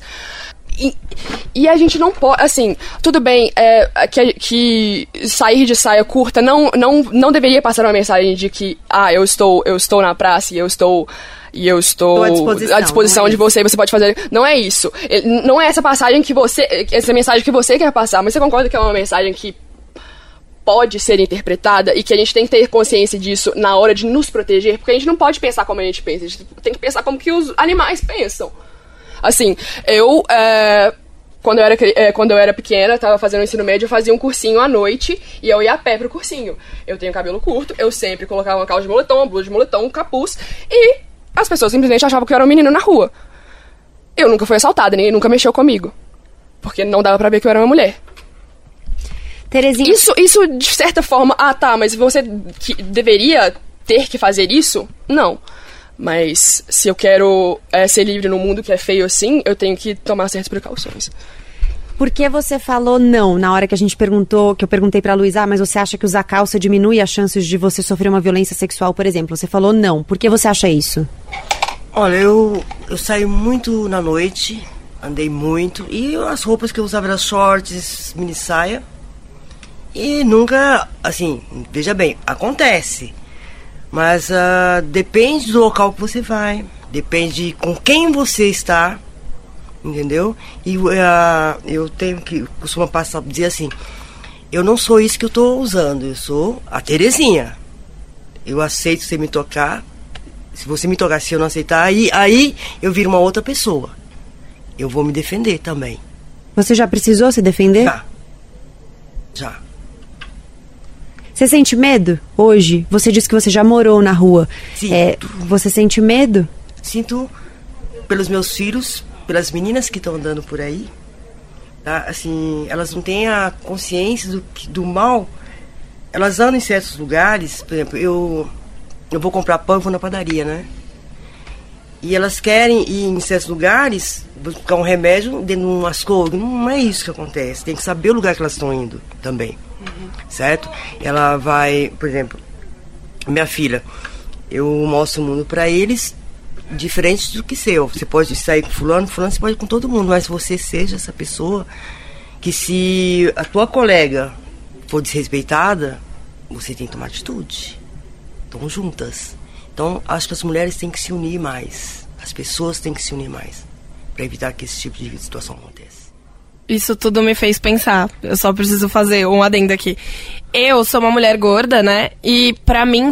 S8: E, e a gente não pode, assim, tudo bem é, que, que sair de saia curta não, não, não deveria passar uma mensagem de que, ah, eu estou, eu estou na praça e eu estou. E eu estou
S3: à disposição,
S8: à disposição
S3: é
S8: de você, você pode fazer. Não é isso. Não é essa passagem que você. Essa mensagem que você quer passar, mas você concorda que é uma mensagem que pode ser interpretada e que a gente tem que ter consciência disso na hora de nos proteger, porque a gente não pode pensar como a gente pensa, a gente tem que pensar como que os animais pensam. Assim, eu. é, quando eu, era, é, quando eu era pequena, tava fazendo ensino médio, eu fazia um cursinho à noite e eu ia a pé pro cursinho. Eu tenho cabelo curto, eu sempre colocava uma calça de moletom, uma blusa de moletom, um capuz, e as pessoas simplesmente achavam que eu era um menino na rua. Eu nunca fui assaltada, ninguém nunca mexeu comigo. Porque não dava pra ver que eu era uma mulher.
S3: Terezinha.
S8: Isso, isso, de certa forma, ah tá, mas você que deveria ter que fazer isso? Não. Mas se eu quero é, ser livre num mundo que é feio assim, eu tenho que tomar certas precauções.
S3: Por que você falou não na hora que a gente perguntou, que eu perguntei pra Luísa, ah, mas você acha que usar calça diminui as chances de você sofrer uma violência sexual, por exemplo? Você falou não. Por que você acha isso?
S7: Olha, eu, eu saio muito na noite, andei muito, e as roupas que eu usava eram shorts, mini saia. E nunca, assim, veja bem, acontece. Mas ah, depende do local que você vai. Depende com quem você está, entendeu? E uh, eu tenho que costumo passar dizer assim, eu não sou isso que eu estou usando, eu sou a Terezinha. Eu aceito você me tocar. Se você me tocar, se eu não aceitar, aí, aí eu viro uma outra pessoa. Eu vou me defender também.
S3: Você já precisou se defender?
S7: Já. Já.
S3: Você sente medo hoje? Você disse que você já morou na rua.
S7: Sim.
S3: É, você sente medo?
S7: Sinto pelos meus filhos, pelas meninas que estão andando por aí. Tá? Assim, elas não têm a consciência do, do mal. Elas andam em certos lugares, por exemplo, eu, eu vou comprar pão vou na padaria, né? E elas querem ir em certos lugares, buscar um remédio dentro de um açougue. Não é isso que acontece. Tem que saber o lugar que elas estão indo também. Uhum. Certo? Ela vai, por exemplo, minha filha, eu mostro o mundo para eles diferente do que seu. Você pode sair com fulano, fulano você pode ir com todo mundo, mas você seja essa pessoa que se a tua colega for desrespeitada, você tem que tomar atitude. Estão juntas. Então, acho que as mulheres têm que se unir mais. As pessoas têm que se unir mais para evitar que esse tipo de situação aconteça.
S4: Isso tudo me fez pensar. Eu só preciso fazer um adendo aqui. Eu sou uma mulher gorda, né? E para mim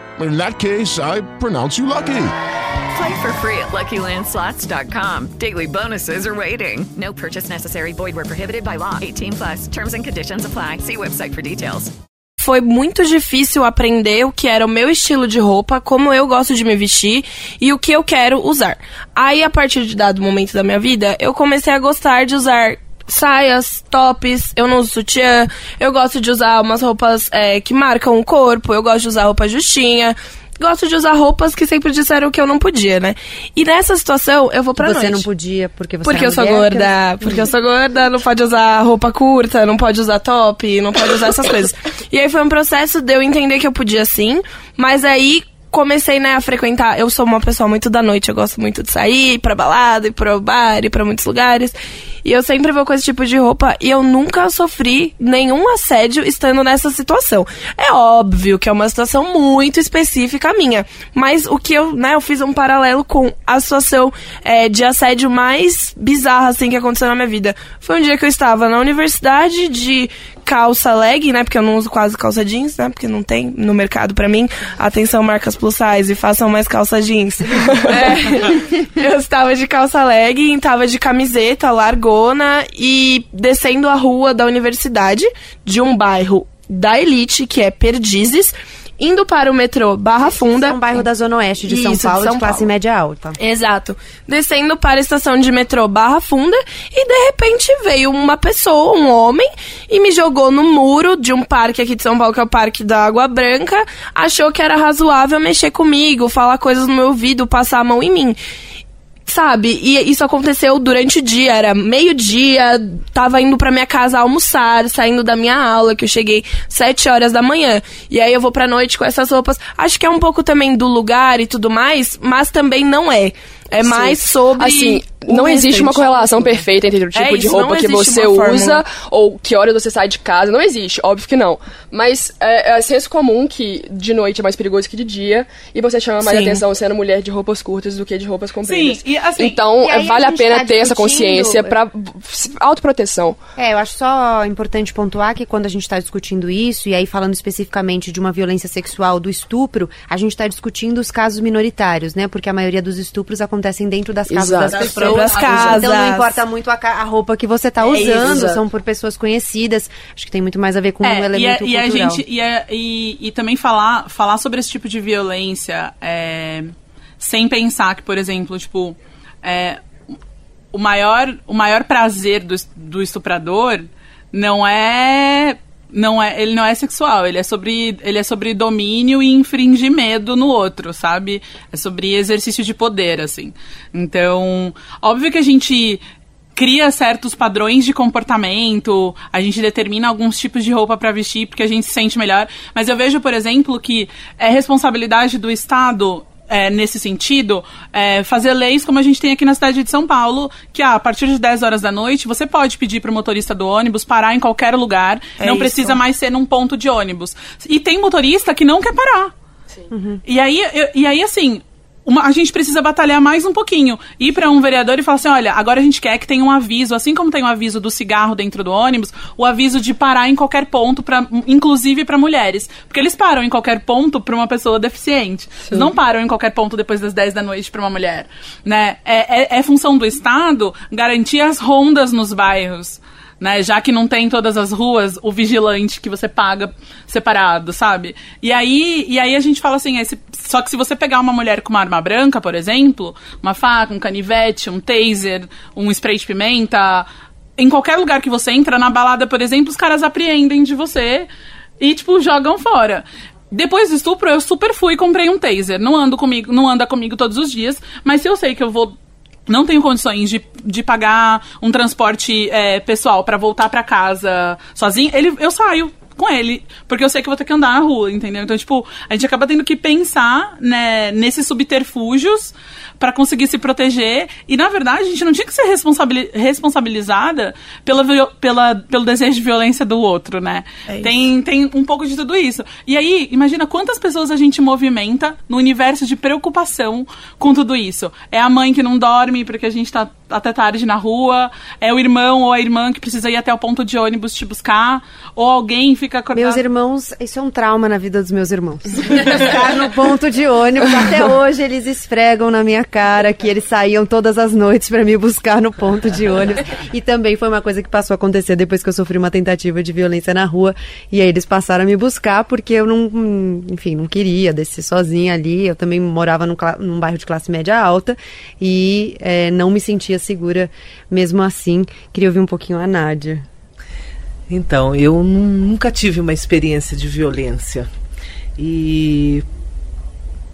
S1: In that case, I pronounce you lucky.
S2: Play for free at LuckyLandSlots.com. Daily bonuses are waiting. No purchase necessary. Void where prohibited by law. 18 plus. Terms and conditions apply. See website for details.
S4: Foi muito difícil aprender o que era o meu estilo de roupa, como eu gosto de me vestir e o que eu quero usar. Aí, a partir de dado momento da minha vida, eu comecei a gostar de usar saias, tops, eu não uso sutiã, eu gosto de usar umas roupas é, que marcam o corpo, eu gosto de usar roupa justinha, gosto de usar roupas que sempre disseram que eu não podia, né? E nessa situação, eu vou pra
S3: você
S4: noite.
S3: não podia porque você
S4: Porque eu sou gorda,
S3: que-
S4: porque eu sou gorda, não pode usar roupa curta, não pode usar top, não pode usar essas coisas. E aí foi um processo de eu entender que eu podia sim, mas aí comecei, né, a frequentar. Eu sou uma pessoa muito da noite, eu gosto muito de sair, ir pra balada, ir pro bar, ir pra muitos lugares. E eu sempre vou com esse tipo de roupa e eu nunca sofri nenhum assédio estando nessa situação. É óbvio que é uma situação muito específica minha, mas o que eu, né, eu fiz um paralelo com a situação é, de assédio mais bizarra, assim, que aconteceu na minha vida. Foi um dia que eu estava na universidade de calça leg, né, porque eu não uso quase calça jeans, né, porque não tem no mercado pra mim. Atenção, marcas plus size, façam mais calça jeans. É, eu estava de calça leg, estava de camiseta largona e descendo a rua da universidade, de um bairro da elite, que é Perdizes, indo para o metrô Barra Funda.
S3: É um bairro da Zona Oeste de São
S4: Isso,
S3: Paulo, de,
S4: São
S3: classe
S4: Paulo.
S3: média alta.
S4: Exato. Descendo para a estação de metrô Barra Funda e de repente veio uma pessoa, um homem, e me jogou no muro de um parque aqui de São Paulo, que é o Parque da Água Branca. Achou que era razoável mexer comigo, falar coisas no meu ouvido, passar a mão em mim. Sabe? E isso aconteceu durante o dia, era meio-dia, tava indo pra minha casa almoçar, saindo da minha aula, que eu cheguei sete horas da manhã. E aí eu vou pra noite com essas roupas. Acho que é um pouco também do lugar e tudo mais, mas também não é. É mais sobre.
S8: Assim, não existe uma correlação perfeita entre o tipo
S4: É
S8: de roupa que você usa
S4: fórmula.
S8: ou que hora você sai de casa. Não existe, óbvio que não. Mas é, é senso comum que de noite é mais perigoso que de dia e você chama mais
S5: Sim.
S8: atenção sendo mulher de roupas curtas do que de roupas compridas.
S5: Sim, e assim-
S8: então
S3: E aí
S8: vale
S3: a
S8: pena
S3: tá
S8: ter essa consciência pra autoproteção.
S3: É, eu acho só importante pontuar que quando a gente está discutindo isso, e aí falando especificamente de uma violência sexual, do estupro, a gente está discutindo os casos minoritários, né? Porque a maioria dos estupros acontecem dentro das casas
S8: Exato.
S3: das
S8: Das
S3: pessoas.
S4: próprias casas.
S3: Então não importa muito a, a roupa que você está
S4: É
S3: usando,
S8: isso.
S3: são por pessoas conhecidas. Acho que tem muito mais a ver com um
S5: É, e, a,
S3: elemento
S5: e a
S3: cultural.
S5: gente e, a- e, e também falar falar sobre esse tipo de violência é, sem pensar que por exemplo tipo é, o maior o maior prazer do, do estuprador não é não é ele não é sexual ele é sobre ele é sobre domínio e infringir medo no outro sabe é sobre exercício de poder assim então óbvio que a gente cria certos padrões de comportamento, a gente determina alguns tipos de roupa para vestir porque a gente se sente melhor. Mas eu vejo, por exemplo, que é responsabilidade do Estado. É, nesse sentido, é, fazer leis como a gente tem aqui na cidade de São Paulo, que ah, a partir de 10 horas da noite você pode pedir para o motorista do ônibus parar em qualquer lugar,
S4: É
S5: não
S4: isso.
S5: precisa mais ser num ponto de ônibus. E tem motorista que não quer parar. E aí, eu- e aí assim, uma- a gente precisa batalhar mais um pouquinho. Ir para um vereador e falar assim: olha, agora a gente quer que tenha um aviso, assim como tem o aviso do cigarro dentro do ônibus, o aviso de parar em qualquer ponto, pra, inclusive para mulheres. Porque eles param em qualquer ponto para uma pessoa deficiente. Eles não param em qualquer ponto depois das 10 da noite para uma mulher. Né? É, é- é função do Estado garantir as rondas nos bairros né? Já que não tem em todas as ruas o vigilante que você paga separado, sabe? E aí, e aí a gente fala assim, esse- só que se você pegar uma mulher com uma arma branca, por exemplo, uma faca, um canivete, um taser, um spray de pimenta, em qualquer lugar que você entra, na balada, por exemplo, os caras apreendem de você e, tipo, jogam fora. Depois do estupro, eu super fui e comprei um taser. Não ando comigo, não anda comigo todos os dias, mas se eu sei que eu vou não tenho condições de, de pagar um transporte é, pessoal pra voltar pra casa sozinho, ele, eu saio com ele, porque eu sei que eu vou ter que andar na rua, entendeu? Então, tipo, a gente acaba tendo que pensar né, nesses subterfúgios pra conseguir se proteger. E, na verdade, a gente não tinha que ser responsabili- responsabilizada pela, pela, pelo desejo de violência do outro, né?
S4: É
S5: tem, tem um pouco de tudo isso. E aí, imagina quantas pessoas a gente movimenta no universo de preocupação com tudo isso. É a mãe que não dorme porque a gente tá até tarde na rua, é o irmão ou a irmã que precisa ir até o ponto de ônibus te buscar, ou alguém fica acordado.
S3: Meus irmãos, isso é um trauma na vida dos meus irmãos. Buscar no ponto de ônibus, até hoje eles esfregam na minha cara que eles saíam todas as noites pra me buscar no ponto de ônibus. E também foi uma coisa que passou a acontecer depois que eu sofri uma tentativa de violência na rua. E aí eles passaram a me buscar porque eu não, enfim, não queria descer sozinha ali. Eu também morava num, num bairro de classe média alta e eh, não me sentia segura mesmo assim. Queria ouvir um pouquinho a Nádia.
S6: Então, eu nu- nunca tive uma experiência de violência. E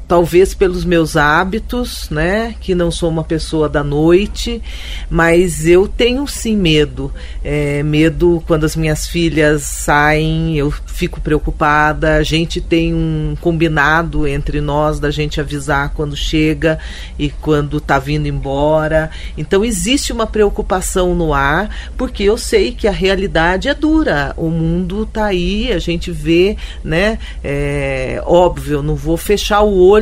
S6: talvez pelos meus hábitos, né, que não sou uma pessoa da noite, mas eu tenho sim medo. É, medo quando as minhas filhas saem, eu fico preocupada. A gente tem um combinado entre nós da gente avisar quando chega e quando está vindo embora. Então existe uma preocupação no ar, porque eu sei que a realidade é dura. O mundo está aí, a gente vê, né? É, óbvio, não vou fechar o olho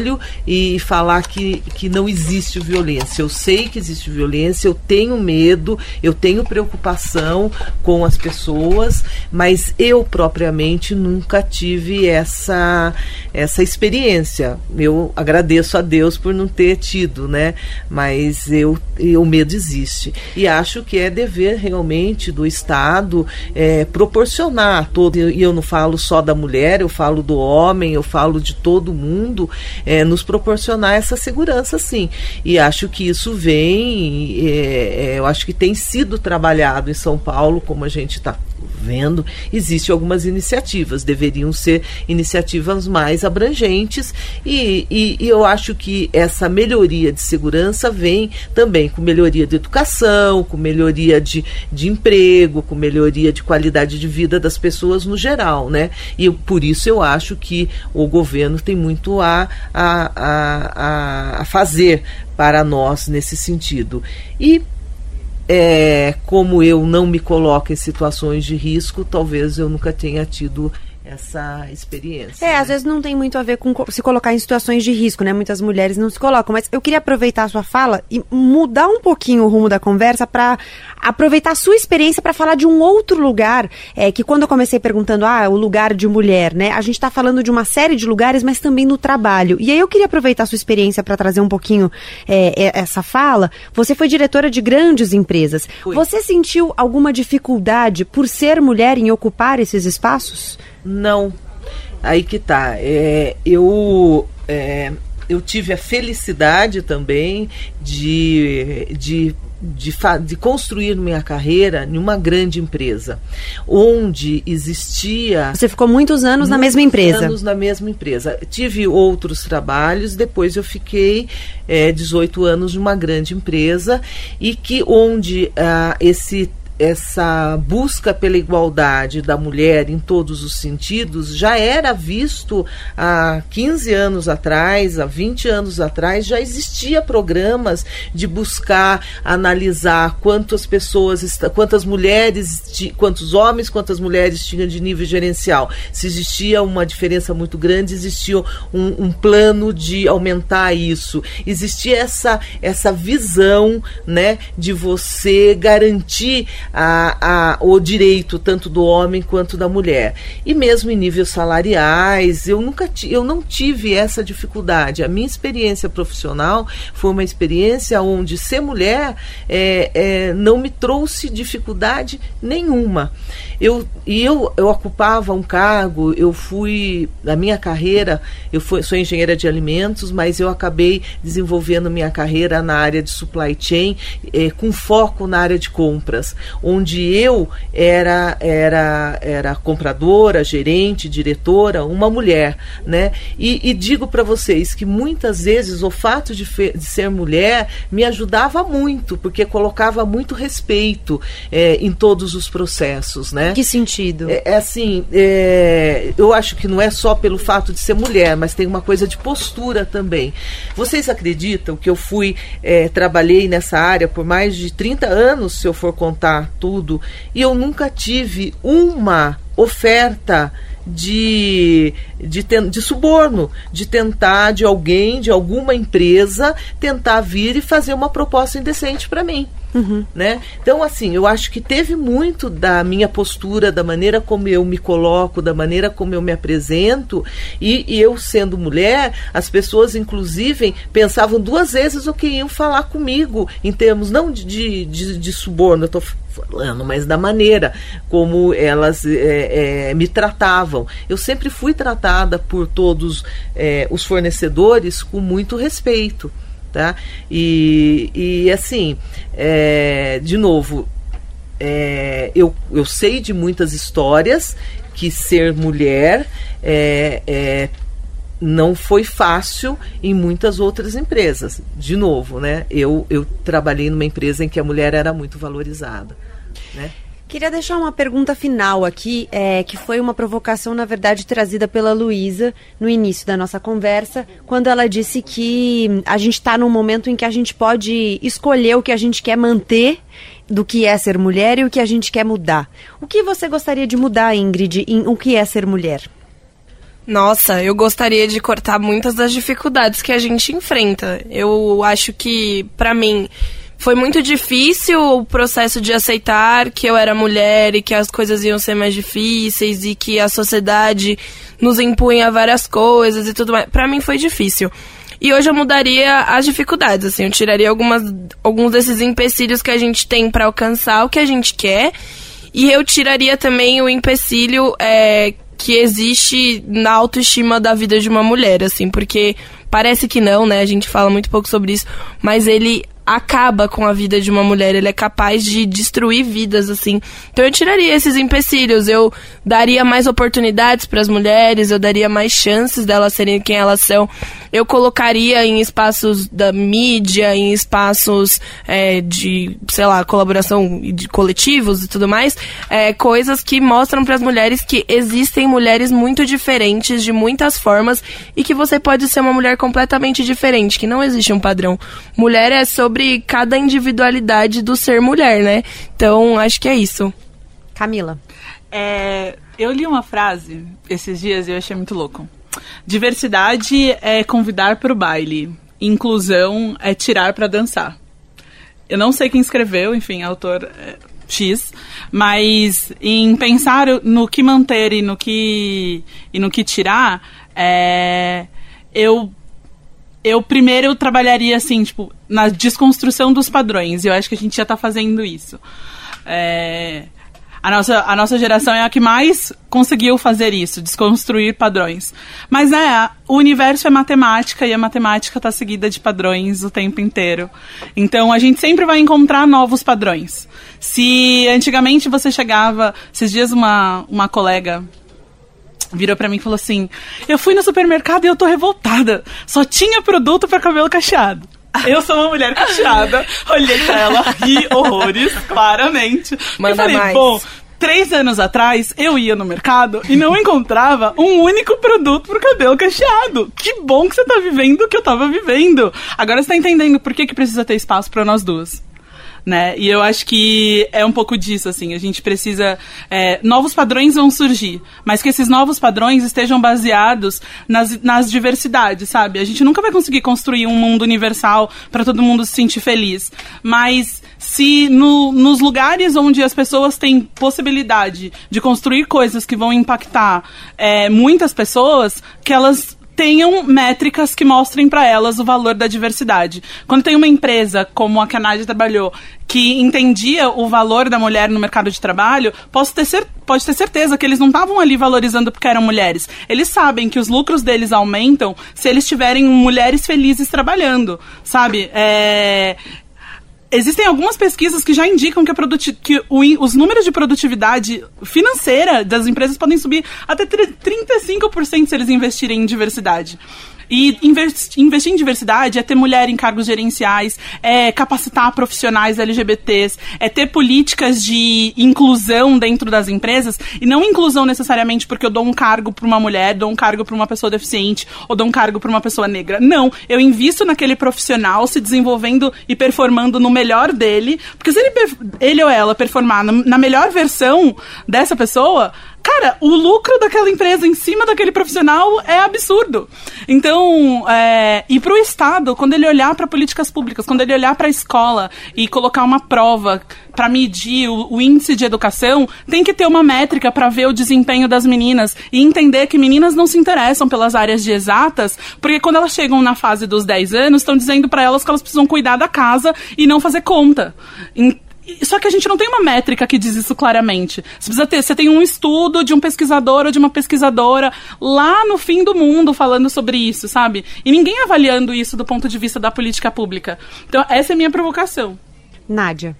S6: e falar que, que não existe violência. Eu sei que existe violência, eu tenho medo, eu tenho preocupação com as pessoas, mas eu propriamente nunca tive essa, essa experiência. Eu agradeço a Deus por não ter tido, né? Mas eu, eu- o medo existe. E acho que é dever realmente do Estado é, proporcionar todo, e eu não falo só da mulher, eu falo do homem, eu falo de todo mundo, é, nos proporcionar essa segurança, sim. E acho que isso vem, é, é, eu acho que tem sido trabalhado em São Paulo, como a gente está vendo, existem algumas iniciativas, deveriam ser iniciativas mais abrangentes e, e, e, eu acho que essa melhoria de segurança vem também com melhoria de educação, com melhoria de, de emprego, com melhoria de qualidade de vida das pessoas no geral, né? E por isso eu acho que o governo tem muito a, a, a, a fazer para nós nesse sentido. E é, como eu não me coloco em situações de risco, talvez eu nunca tenha tido essa experiência.
S3: É, né? às vezes não tem muito a ver com se colocar em situações de risco, né? Muitas mulheres não se colocam, mas eu queria aproveitar a sua fala e mudar um pouquinho o rumo da conversa para aproveitar a sua experiência para falar de um outro lugar, é, que quando eu comecei perguntando, ah, o lugar de mulher, né? A gente está falando de uma série de lugares, mas também no trabalho. E aí eu queria aproveitar a sua experiência para trazer um pouquinho é, essa fala. Você foi diretora de grandes empresas. Fui. Você sentiu alguma dificuldade por ser mulher em ocupar esses espaços?
S6: Não. Aí que tá. É, eu. É, eu tive a felicidade também de, de de, de, construir minha carreira em uma grande empresa, onde existia.
S3: Você ficou muitos anos muitos na mesma empresa?
S6: anos na mesma empresa. Tive outros trabalhos, depois eu fiquei é, 18 anos numa grande empresa e que onde ah, esse essa busca pela igualdade da mulher em todos os sentidos já era visto há 15 anos atrás, há 20 anos atrás, já existia programas de buscar analisar quantas pessoas, quantas mulheres, quantos homens, quantas mulheres tinham de nível gerencial. Se existia uma diferença muito grande, existia um, um plano de aumentar isso. Existia essa, essa visão né, de você garantir a, a, o direito tanto do homem quanto da mulher. E mesmo em níveis salariais, eu nunca eu não tive essa dificuldade. A minha experiência profissional foi uma experiência onde ser mulher é, é, não me trouxe dificuldade nenhuma. Eu, e eu, eu ocupava um cargo, eu fui, na minha carreira, eu fui, sou engenheira de alimentos, mas eu acabei desenvolvendo minha carreira na área de supply chain, é, com foco na área de compras, onde eu era, era, era compradora, gerente, diretora, uma mulher. Né? E, e digo para vocês que muitas vezes o fato de, de, ser mulher me ajudava muito, porque colocava muito respeito é, em todos os processos. Né?
S3: Que sentido?
S6: É, é assim, é, eu acho que não é só pelo fato de ser mulher, mas tem uma coisa de postura também. Vocês acreditam que eu fui, é, trabalhei nessa área por mais de 30 anos, se eu for contar tudo, e eu nunca tive uma oferta de, de, de suborno, de tentar de alguém, de alguma empresa, tentar vir e fazer uma proposta indecente para mim. Uhum. Né? Então, assim, eu acho que teve muito da minha postura, da maneira como eu me coloco, da maneira como eu me apresento, e, e eu sendo mulher, as pessoas, inclusive, pensavam duas vezes o que iam falar comigo, em termos não de, de, de suborno, eu estou falando, mas da maneira como elas é, é, me tratavam. Eu sempre fui tratada por todos é, os fornecedores com muito respeito tá? E, e assim, é, de novo, é, eu, eu sei de muitas histórias que ser mulher é, é, não foi fácil em muitas outras empresas. De novo, né? Eu, eu trabalhei numa empresa em que a mulher era muito valorizada, né?
S3: Queria deixar uma pergunta final aqui, é, que foi uma provocação, na verdade, trazida pela Luísa no início da nossa conversa, quando ela disse que a gente está num momento em que a gente pode escolher o que a gente quer manter do que é ser mulher e o que a gente quer mudar. O que você gostaria de mudar, Ingrid, em o que é ser mulher?
S4: Nossa, eu gostaria de cortar muitas das dificuldades que a gente enfrenta. Eu acho que, para mim, foi muito difícil o processo de aceitar que eu era mulher e que as coisas iam ser mais difíceis e que a sociedade nos impunha várias coisas e tudo mais. Para mim foi difícil. E hoje eu mudaria as dificuldades, assim, eu tiraria algumas, alguns desses empecilhos que a gente tem para alcançar o que a gente quer. E eu tiraria também o empecilho é, que existe na autoestima da vida de uma mulher, assim, porque parece que não, né? A gente fala muito pouco sobre isso, mas ele acaba com a vida de uma mulher, ele é capaz de destruir vidas, assim. Então eu tiraria esses empecilhos, eu daria mais oportunidades para as mulheres, eu daria mais chances delas serem quem elas são. Eu colocaria em espaços da mídia, em espaços é, de, sei lá, colaboração de coletivos e tudo mais, é, coisas que mostram para as mulheres que existem mulheres muito diferentes, de muitas formas, e que você pode ser uma mulher completamente diferente, que não existe um padrão. Mulher é sobre cada individualidade do ser mulher, né? Então, acho que é isso.
S3: Camila.
S5: É, eu li uma frase esses dias e eu achei muito louco. Diversidade é convidar para o baile. Inclusão é tirar para dançar. Eu não sei quem escreveu, enfim, autor é, X, mas em pensar no que manter e no que, e no que tirar, é, eu eu primeiro trabalharia assim, tipo, na desconstrução dos padrões. Eu acho que a gente já está fazendo isso. É, a, nossa, a nossa geração é a que mais conseguiu fazer isso, desconstruir padrões. Mas é, o universo é matemática e a matemática está seguida de padrões o tempo inteiro. Então a gente sempre vai encontrar novos padrões. Se antigamente você chegava, esses dias uma, uma colega virou para mim e falou assim: Eu fui no supermercado e eu tô revoltada. Só tinha produto para cabelo cacheado. Eu sou uma mulher cacheada. Olhei pra ela, ri horrores, claramente.
S4: Manda
S5: e falei,
S4: mais.
S5: bom. Três anos atrás, eu ia no mercado e não encontrava um único produto pro cabelo cacheado. Que bom que você tá vivendo o que eu tava vivendo. Agora você tá entendendo por que, que precisa ter espaço para nós duas né? E eu acho que é um pouco disso, assim. A gente precisa. É, novos padrões vão surgir, mas que esses novos padrões estejam baseados nas, nas diversidades, sabe? A gente nunca vai conseguir construir um mundo universal para todo mundo se sentir feliz. Mas se no, nos lugares onde as pessoas têm possibilidade de construir coisas que vão impactar é, muitas pessoas, que elas tenham métricas que mostrem para elas o valor da diversidade. Quando tem uma empresa como a Nádia trabalhou, que entendia o valor da mulher no mercado de trabalho, posso ter cer pode ter certeza que eles não estavam ali valorizando porque eram mulheres. Eles sabem que os lucros deles aumentam se eles tiverem mulheres felizes trabalhando, sabe? É, Existem algumas pesquisas que já indicam que, que o os números de produtividade financeira das empresas podem subir até tri- 35% se eles investirem em diversidade. E investi- investir em diversidade é ter mulher em cargos gerenciais, é capacitar profissionais LGBTs, é ter políticas de inclusão dentro das empresas, e não inclusão necessariamente porque eu dou um cargo para uma mulher, dou um cargo para uma pessoa deficiente, ou dou um cargo para uma pessoa negra. Não, eu invisto naquele profissional se desenvolvendo e performando no melhor dele, porque se ele, ele ou ela performar na melhor versão dessa pessoa, cara, o lucro daquela empresa em cima daquele profissional é absurdo. Então, é, e para o Estado, quando ele olhar para políticas públicas, quando ele olhar para a escola e colocar uma prova para medir o, o índice de educação, tem que ter uma métrica para ver o desempenho das meninas e entender que meninas não se interessam pelas áreas de exatas, porque quando elas chegam na fase dos 10 anos, estão dizendo para elas que elas precisam cuidar da casa e não fazer conta. Em- só que a gente não tem uma métrica que diz isso claramente. Você precisa ter, você tem um estudo de um pesquisador ou de uma pesquisadora lá no fim do mundo falando sobre isso, sabe? E ninguém avaliando isso do ponto de vista da política pública. Então, essa é a minha provocação.
S3: Nádia.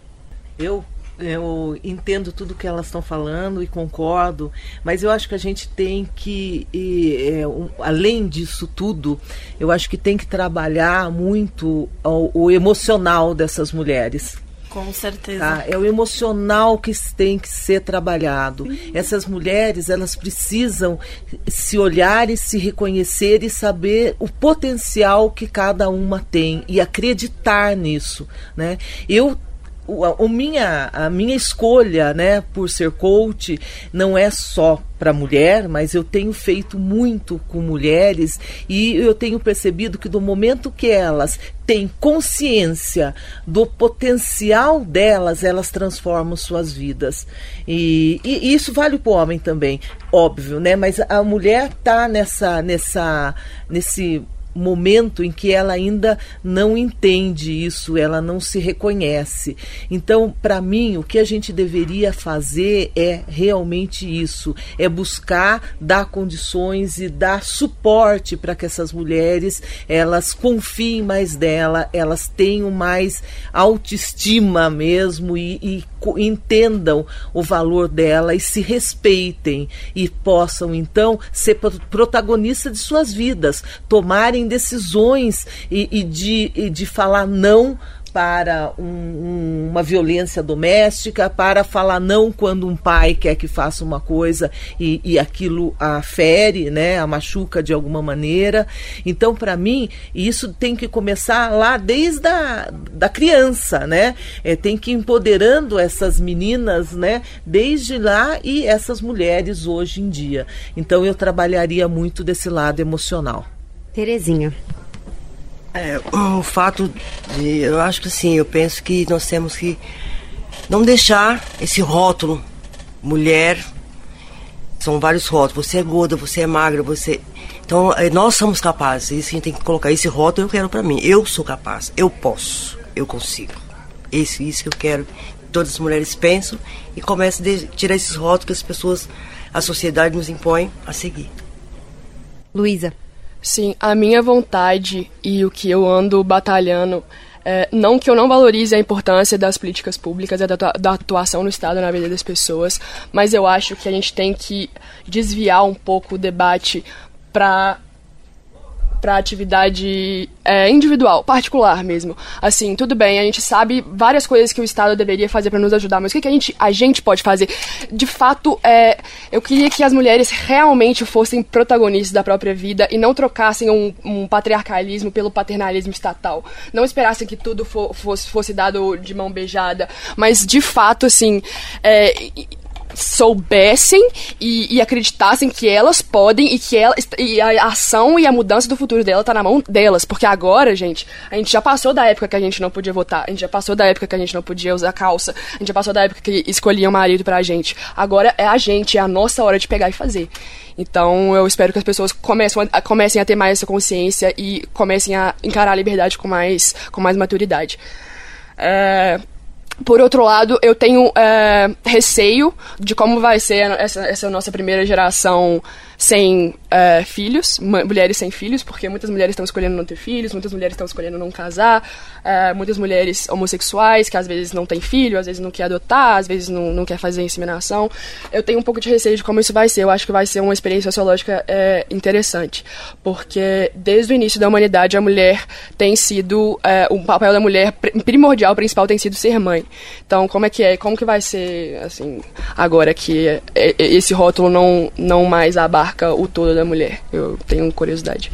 S6: Eu eu entendo tudo que elas estão falando e concordo, mas eu acho que a gente tem que, e, é, um, além disso tudo, eu acho que tem que trabalhar muito o, o emocional dessas mulheres.
S4: Com certeza.
S6: Tá? É o emocional que tem que ser trabalhado. Essas mulheres, elas precisam se olhar e se reconhecer e saber o potencial que cada uma tem e acreditar nisso, né? Eu o, minha, a minha escolha, né, por ser coach, não é só para mulher, mas eu tenho feito muito com mulheres e eu tenho percebido que do momento que elas têm consciência do potencial delas, elas transformam suas vidas. E, e isso vale para o homem também, óbvio, né? Mas a mulher tá nessa, nessa, nesse momento em que ela ainda não entende isso, ela não se reconhece. Então, para mim, o que a gente deveria fazer é realmente isso: é buscar dar condições e dar suporte para que essas mulheres elas confiem mais dela, elas tenham mais autoestima mesmo e, e entendam o valor dela e se respeitem e possam então ser protagonistas de suas vidas, tomarem decisões e, e de, e de falar não para um, uma violência doméstica, para falar não quando um pai quer que faça uma coisa e, e aquilo a fere, né, a machuca de alguma maneira. Então, para mim, isso tem que começar lá desde a da criança, né? É, tem que ir empoderando essas meninas, né, desde lá e essas mulheres hoje em dia. Então, eu trabalharia muito desse lado emocional.
S3: Terezinha.
S7: É, o fato de. Eu acho que sim, eu penso que nós temos que não deixar esse rótulo mulher. São vários rótulos. Você é gorda, você é magra, você. Então, é, nós somos capazes. Isso a gente tem que colocar. Esse rótulo eu quero para mim. Eu sou capaz. Eu posso. Eu consigo. Isso, isso que eu quero. Que todas as mulheres pensam e comecem a tirar esses rótulos que as pessoas, a sociedade nos impõe a seguir.
S3: Luísa.
S8: Sim, a minha vontade e o que eu ando batalhando é, não que eu não valorize a importância das políticas públicas e da, da, atuação no Estado na vida das pessoas, mas eu acho que a gente tem que desviar um pouco o debate para para atividade é, individual, particular mesmo. Assim, tudo bem, a gente sabe várias coisas que o Estado deveria fazer para nos ajudar, mas o que, que, a, gente, a gente pode fazer? De fato, é, eu queria que as mulheres realmente fossem protagonistas da própria vida e não trocassem um, um patriarcalismo pelo paternalismo estatal. Não esperassem que tudo fosse, fosse dado de mão beijada, mas de fato, assim. É, soubessem e, e, acreditassem que elas podem e que ela, e a ação e a mudança do futuro dela tá na mão delas. Porque agora, gente, a gente já passou da época que a gente não podia votar, a gente já passou da época que a gente não podia usar calça, a gente já passou da época que escolhiam marido pra gente. Agora é a gente, é a nossa hora de pegar e fazer. Então eu espero que as pessoas comecem a, comecem a ter mais essa consciência e comecem a encarar a liberdade com mais, com mais maturidade. É, por outro lado, eu tenho é, receio de como vai ser essa, essa nossa primeira geração sem é, filhos, mulheres sem filhos, porque muitas mulheres estão escolhendo não ter filhos, muitas mulheres estão escolhendo não casar, é, muitas mulheres homossexuais que às vezes não têm filho, às vezes não quer adotar, às vezes não, não quer fazer inseminação. Eu tenho um pouco de receio de como isso vai ser. Eu acho que vai ser uma experiência sociológica é, interessante, porque desde o início da humanidade a mulher tem sido é, o papel da mulher primordial, principal tem sido ser mãe. Então, como é que é? Como que vai ser assim agora que esse rótulo não não mais abarca o todo da mulher. Eu tenho curiosidade.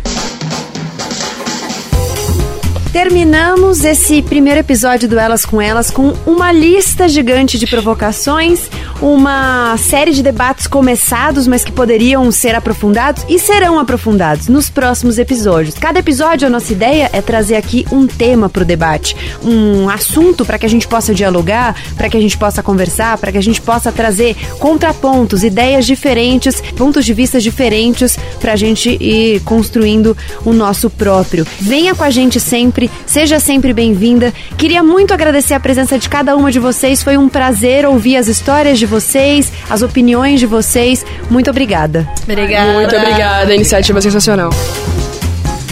S3: Terminamos esse primeiro episódio do Elas com Elas com uma lista gigante de provocações, uma série de debates começados, mas que poderiam ser aprofundados e serão aprofundados nos próximos episódios. Cada episódio, a nossa ideia é trazer aqui um tema para o debate, um assunto para que a gente possa dialogar, para que a gente possa conversar, para que a gente possa trazer contrapontos, ideias diferentes, pontos de vista diferentes para a gente ir construindo o nosso próprio. Venha com a gente sempre sempre, seja sempre bem-vinda. Queria muito agradecer a presença de cada uma de vocês, foi um prazer ouvir as histórias de vocês, as opiniões de vocês. Muito obrigada.
S8: Obrigada. Muito obrigada, a iniciativa é sensacional.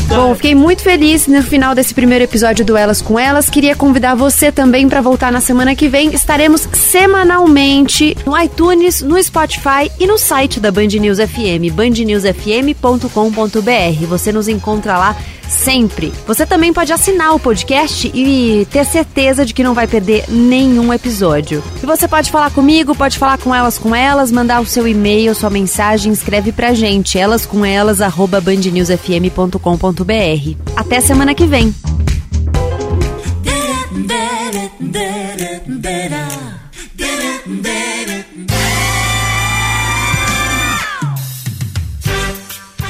S3: Bom, fiquei muito feliz no final desse primeiro episódio do Elas com Elas. Queria convidar você também para voltar na semana que vem. Estaremos semanalmente no iTunes, no Spotify e no site da Band News FM, bandnewsfm.com.br. Você nos encontra lá sempre. Você também pode assinar o podcast e ter certeza de que não vai perder nenhum episódio. E você pode falar comigo, pode falar com elas com elas, mandar o seu e-mail, sua mensagem, escreve pra gente, elas com elas, arroba bandnewsfm.com.br. Até semana que vem.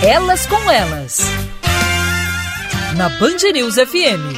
S11: Elas com Elas na Band News FM.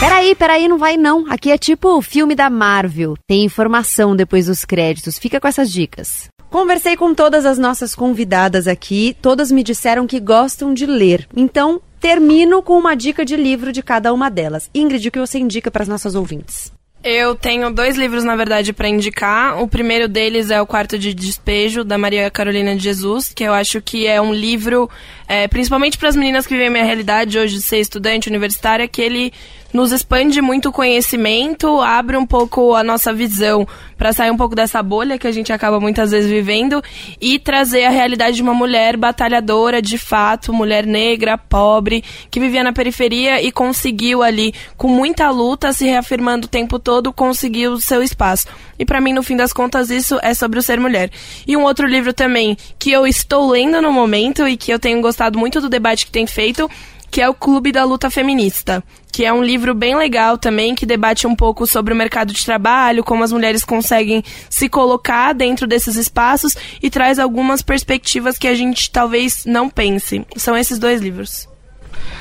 S3: Peraí, peraí, não vai não. Aqui é tipo o filme da Marvel. Tem informação depois dos créditos. Fica com essas dicas. Conversei com todas as nossas convidadas aqui, todas me disseram que gostam de ler. Então, termino com uma dica de livro de cada uma delas. Ingrid, o que você indica para as nossas ouvintes?
S4: Eu tenho dois livros, na verdade, para indicar. O primeiro deles é O Quarto de Despejo, da Maria Carolina de Jesus, que eu acho que é um livro, é, principalmente para as meninas que vivem a minha realidade hoje de ser estudante universitária, que ele nos expande muito o conhecimento, abre um pouco a nossa visão para sair um pouco dessa bolha que a gente acaba muitas vezes vivendo e trazer a realidade de uma mulher batalhadora, de fato, mulher negra, pobre, que vivia na periferia e conseguiu ali, com muita luta, se reafirmando o tempo todo, conseguiu o seu espaço. E para mim, no fim das contas, isso é sobre o ser mulher. E um outro livro também que eu estou lendo no momento e que eu tenho gostado muito do debate que tem feito que é o Clube da Luta Feminista, que é um livro bem legal também, que debate um pouco sobre o mercado de trabalho, como as mulheres conseguem se colocar dentro desses espaços e traz algumas perspectivas que a gente talvez não pense. São esses dois livros.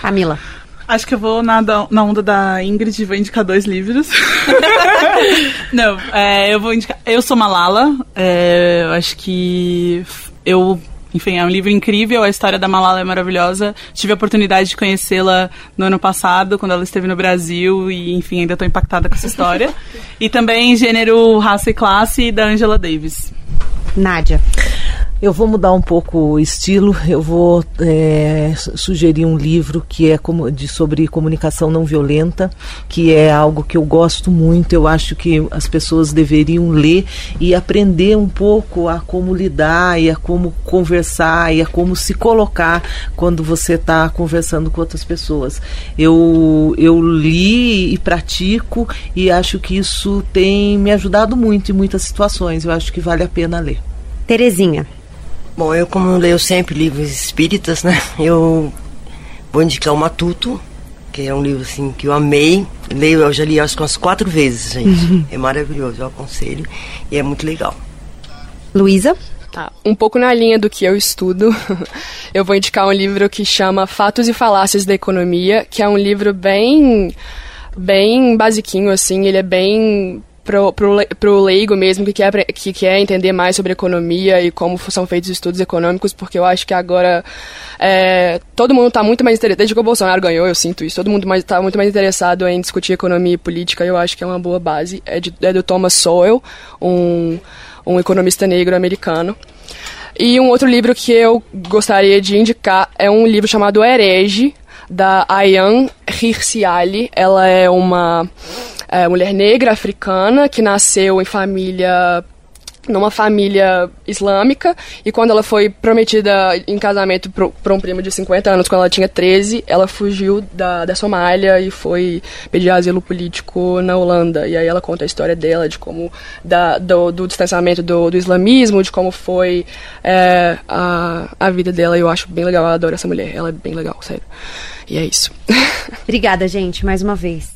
S3: Camila.
S5: Acho que eu vou na, na onda da Ingrid e vou indicar dois livros. Não, é, eu vou indicar. Eu sou Malala. É, eu acho que eu enfim, é um livro incrível, a história da Malala é maravilhosa. Tive a oportunidade de conhecê-la no ano passado, quando ela esteve no Brasil, e enfim, ainda estou impactada com essa história. e também Gênero, Raça e Classe, da Angela Davis.
S3: Nádia.
S6: Eu vou mudar um pouco o estilo. Eu vou é, sugerir um livro que é como, de, sobre comunicação não violenta, que é algo que eu gosto muito. Eu acho que as pessoas deveriam ler e aprender um pouco a como lidar e a como conversar e a como se colocar quando você está conversando com outras pessoas. Eu, eu li e pratico e acho que isso tem me ajudado muito em muitas situações. Eu acho que vale a pena ler.
S3: Terezinha.
S7: Bom, eu como leio sempre livros espíritas, né? Eu vou indicar o Matuto, que é um livro assim que eu amei. Leio, eu já li acho que umas quatro vezes, gente. Uhum. É maravilhoso, eu aconselho. E é muito legal.
S3: Luísa?
S8: Tá, um pouco na linha do que eu estudo, eu vou indicar um livro que chama Fatos e Falácias da Economia, que é um livro bem bem basiquinho assim, ele é bem pro, pro leigo mesmo que quer, que quer entender mais sobre economia e como são feitos estudos econômicos, porque eu acho que agora é, todo mundo está muito mais interessado, desde que o Bolsonaro ganhou, eu sinto isso, todo mundo está muito mais interessado em discutir economia e política, eu acho que é uma boa base. É, de, é do Thomas Sowell, um, um economista negro americano. E um outro livro que eu gostaria de indicar é um livro chamado Herege, da Ayan Hirsiali. Ela é uma é, mulher negra africana que nasceu em família numa família islâmica e quando ela foi prometida em casamento para um primo de 50 anos, quando ela tinha 13, ela fugiu da, da Somália e foi pedir asilo político na Holanda. E aí ela conta a história dela, de como, da, do, do distanciamento do, do, islamismo, de como foi é, a, a vida dela. Eu acho bem legal, eu adoro essa mulher, ela é bem legal, sério. E é isso.
S3: Obrigada, gente, mais uma vez.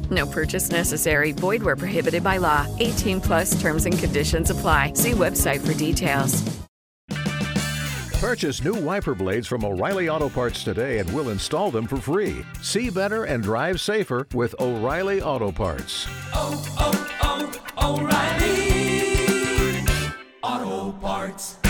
S2: No purchase necessary. Void where prohibited by law. 18 plus terms and conditions apply. See website for details.
S12: Purchase new wiper blades from O'Reilly Auto Parts today and we'll install them for free. See better and drive safer with O'Reilly Auto Parts.
S13: Oh, oh, oh, O'Reilly Auto Parts.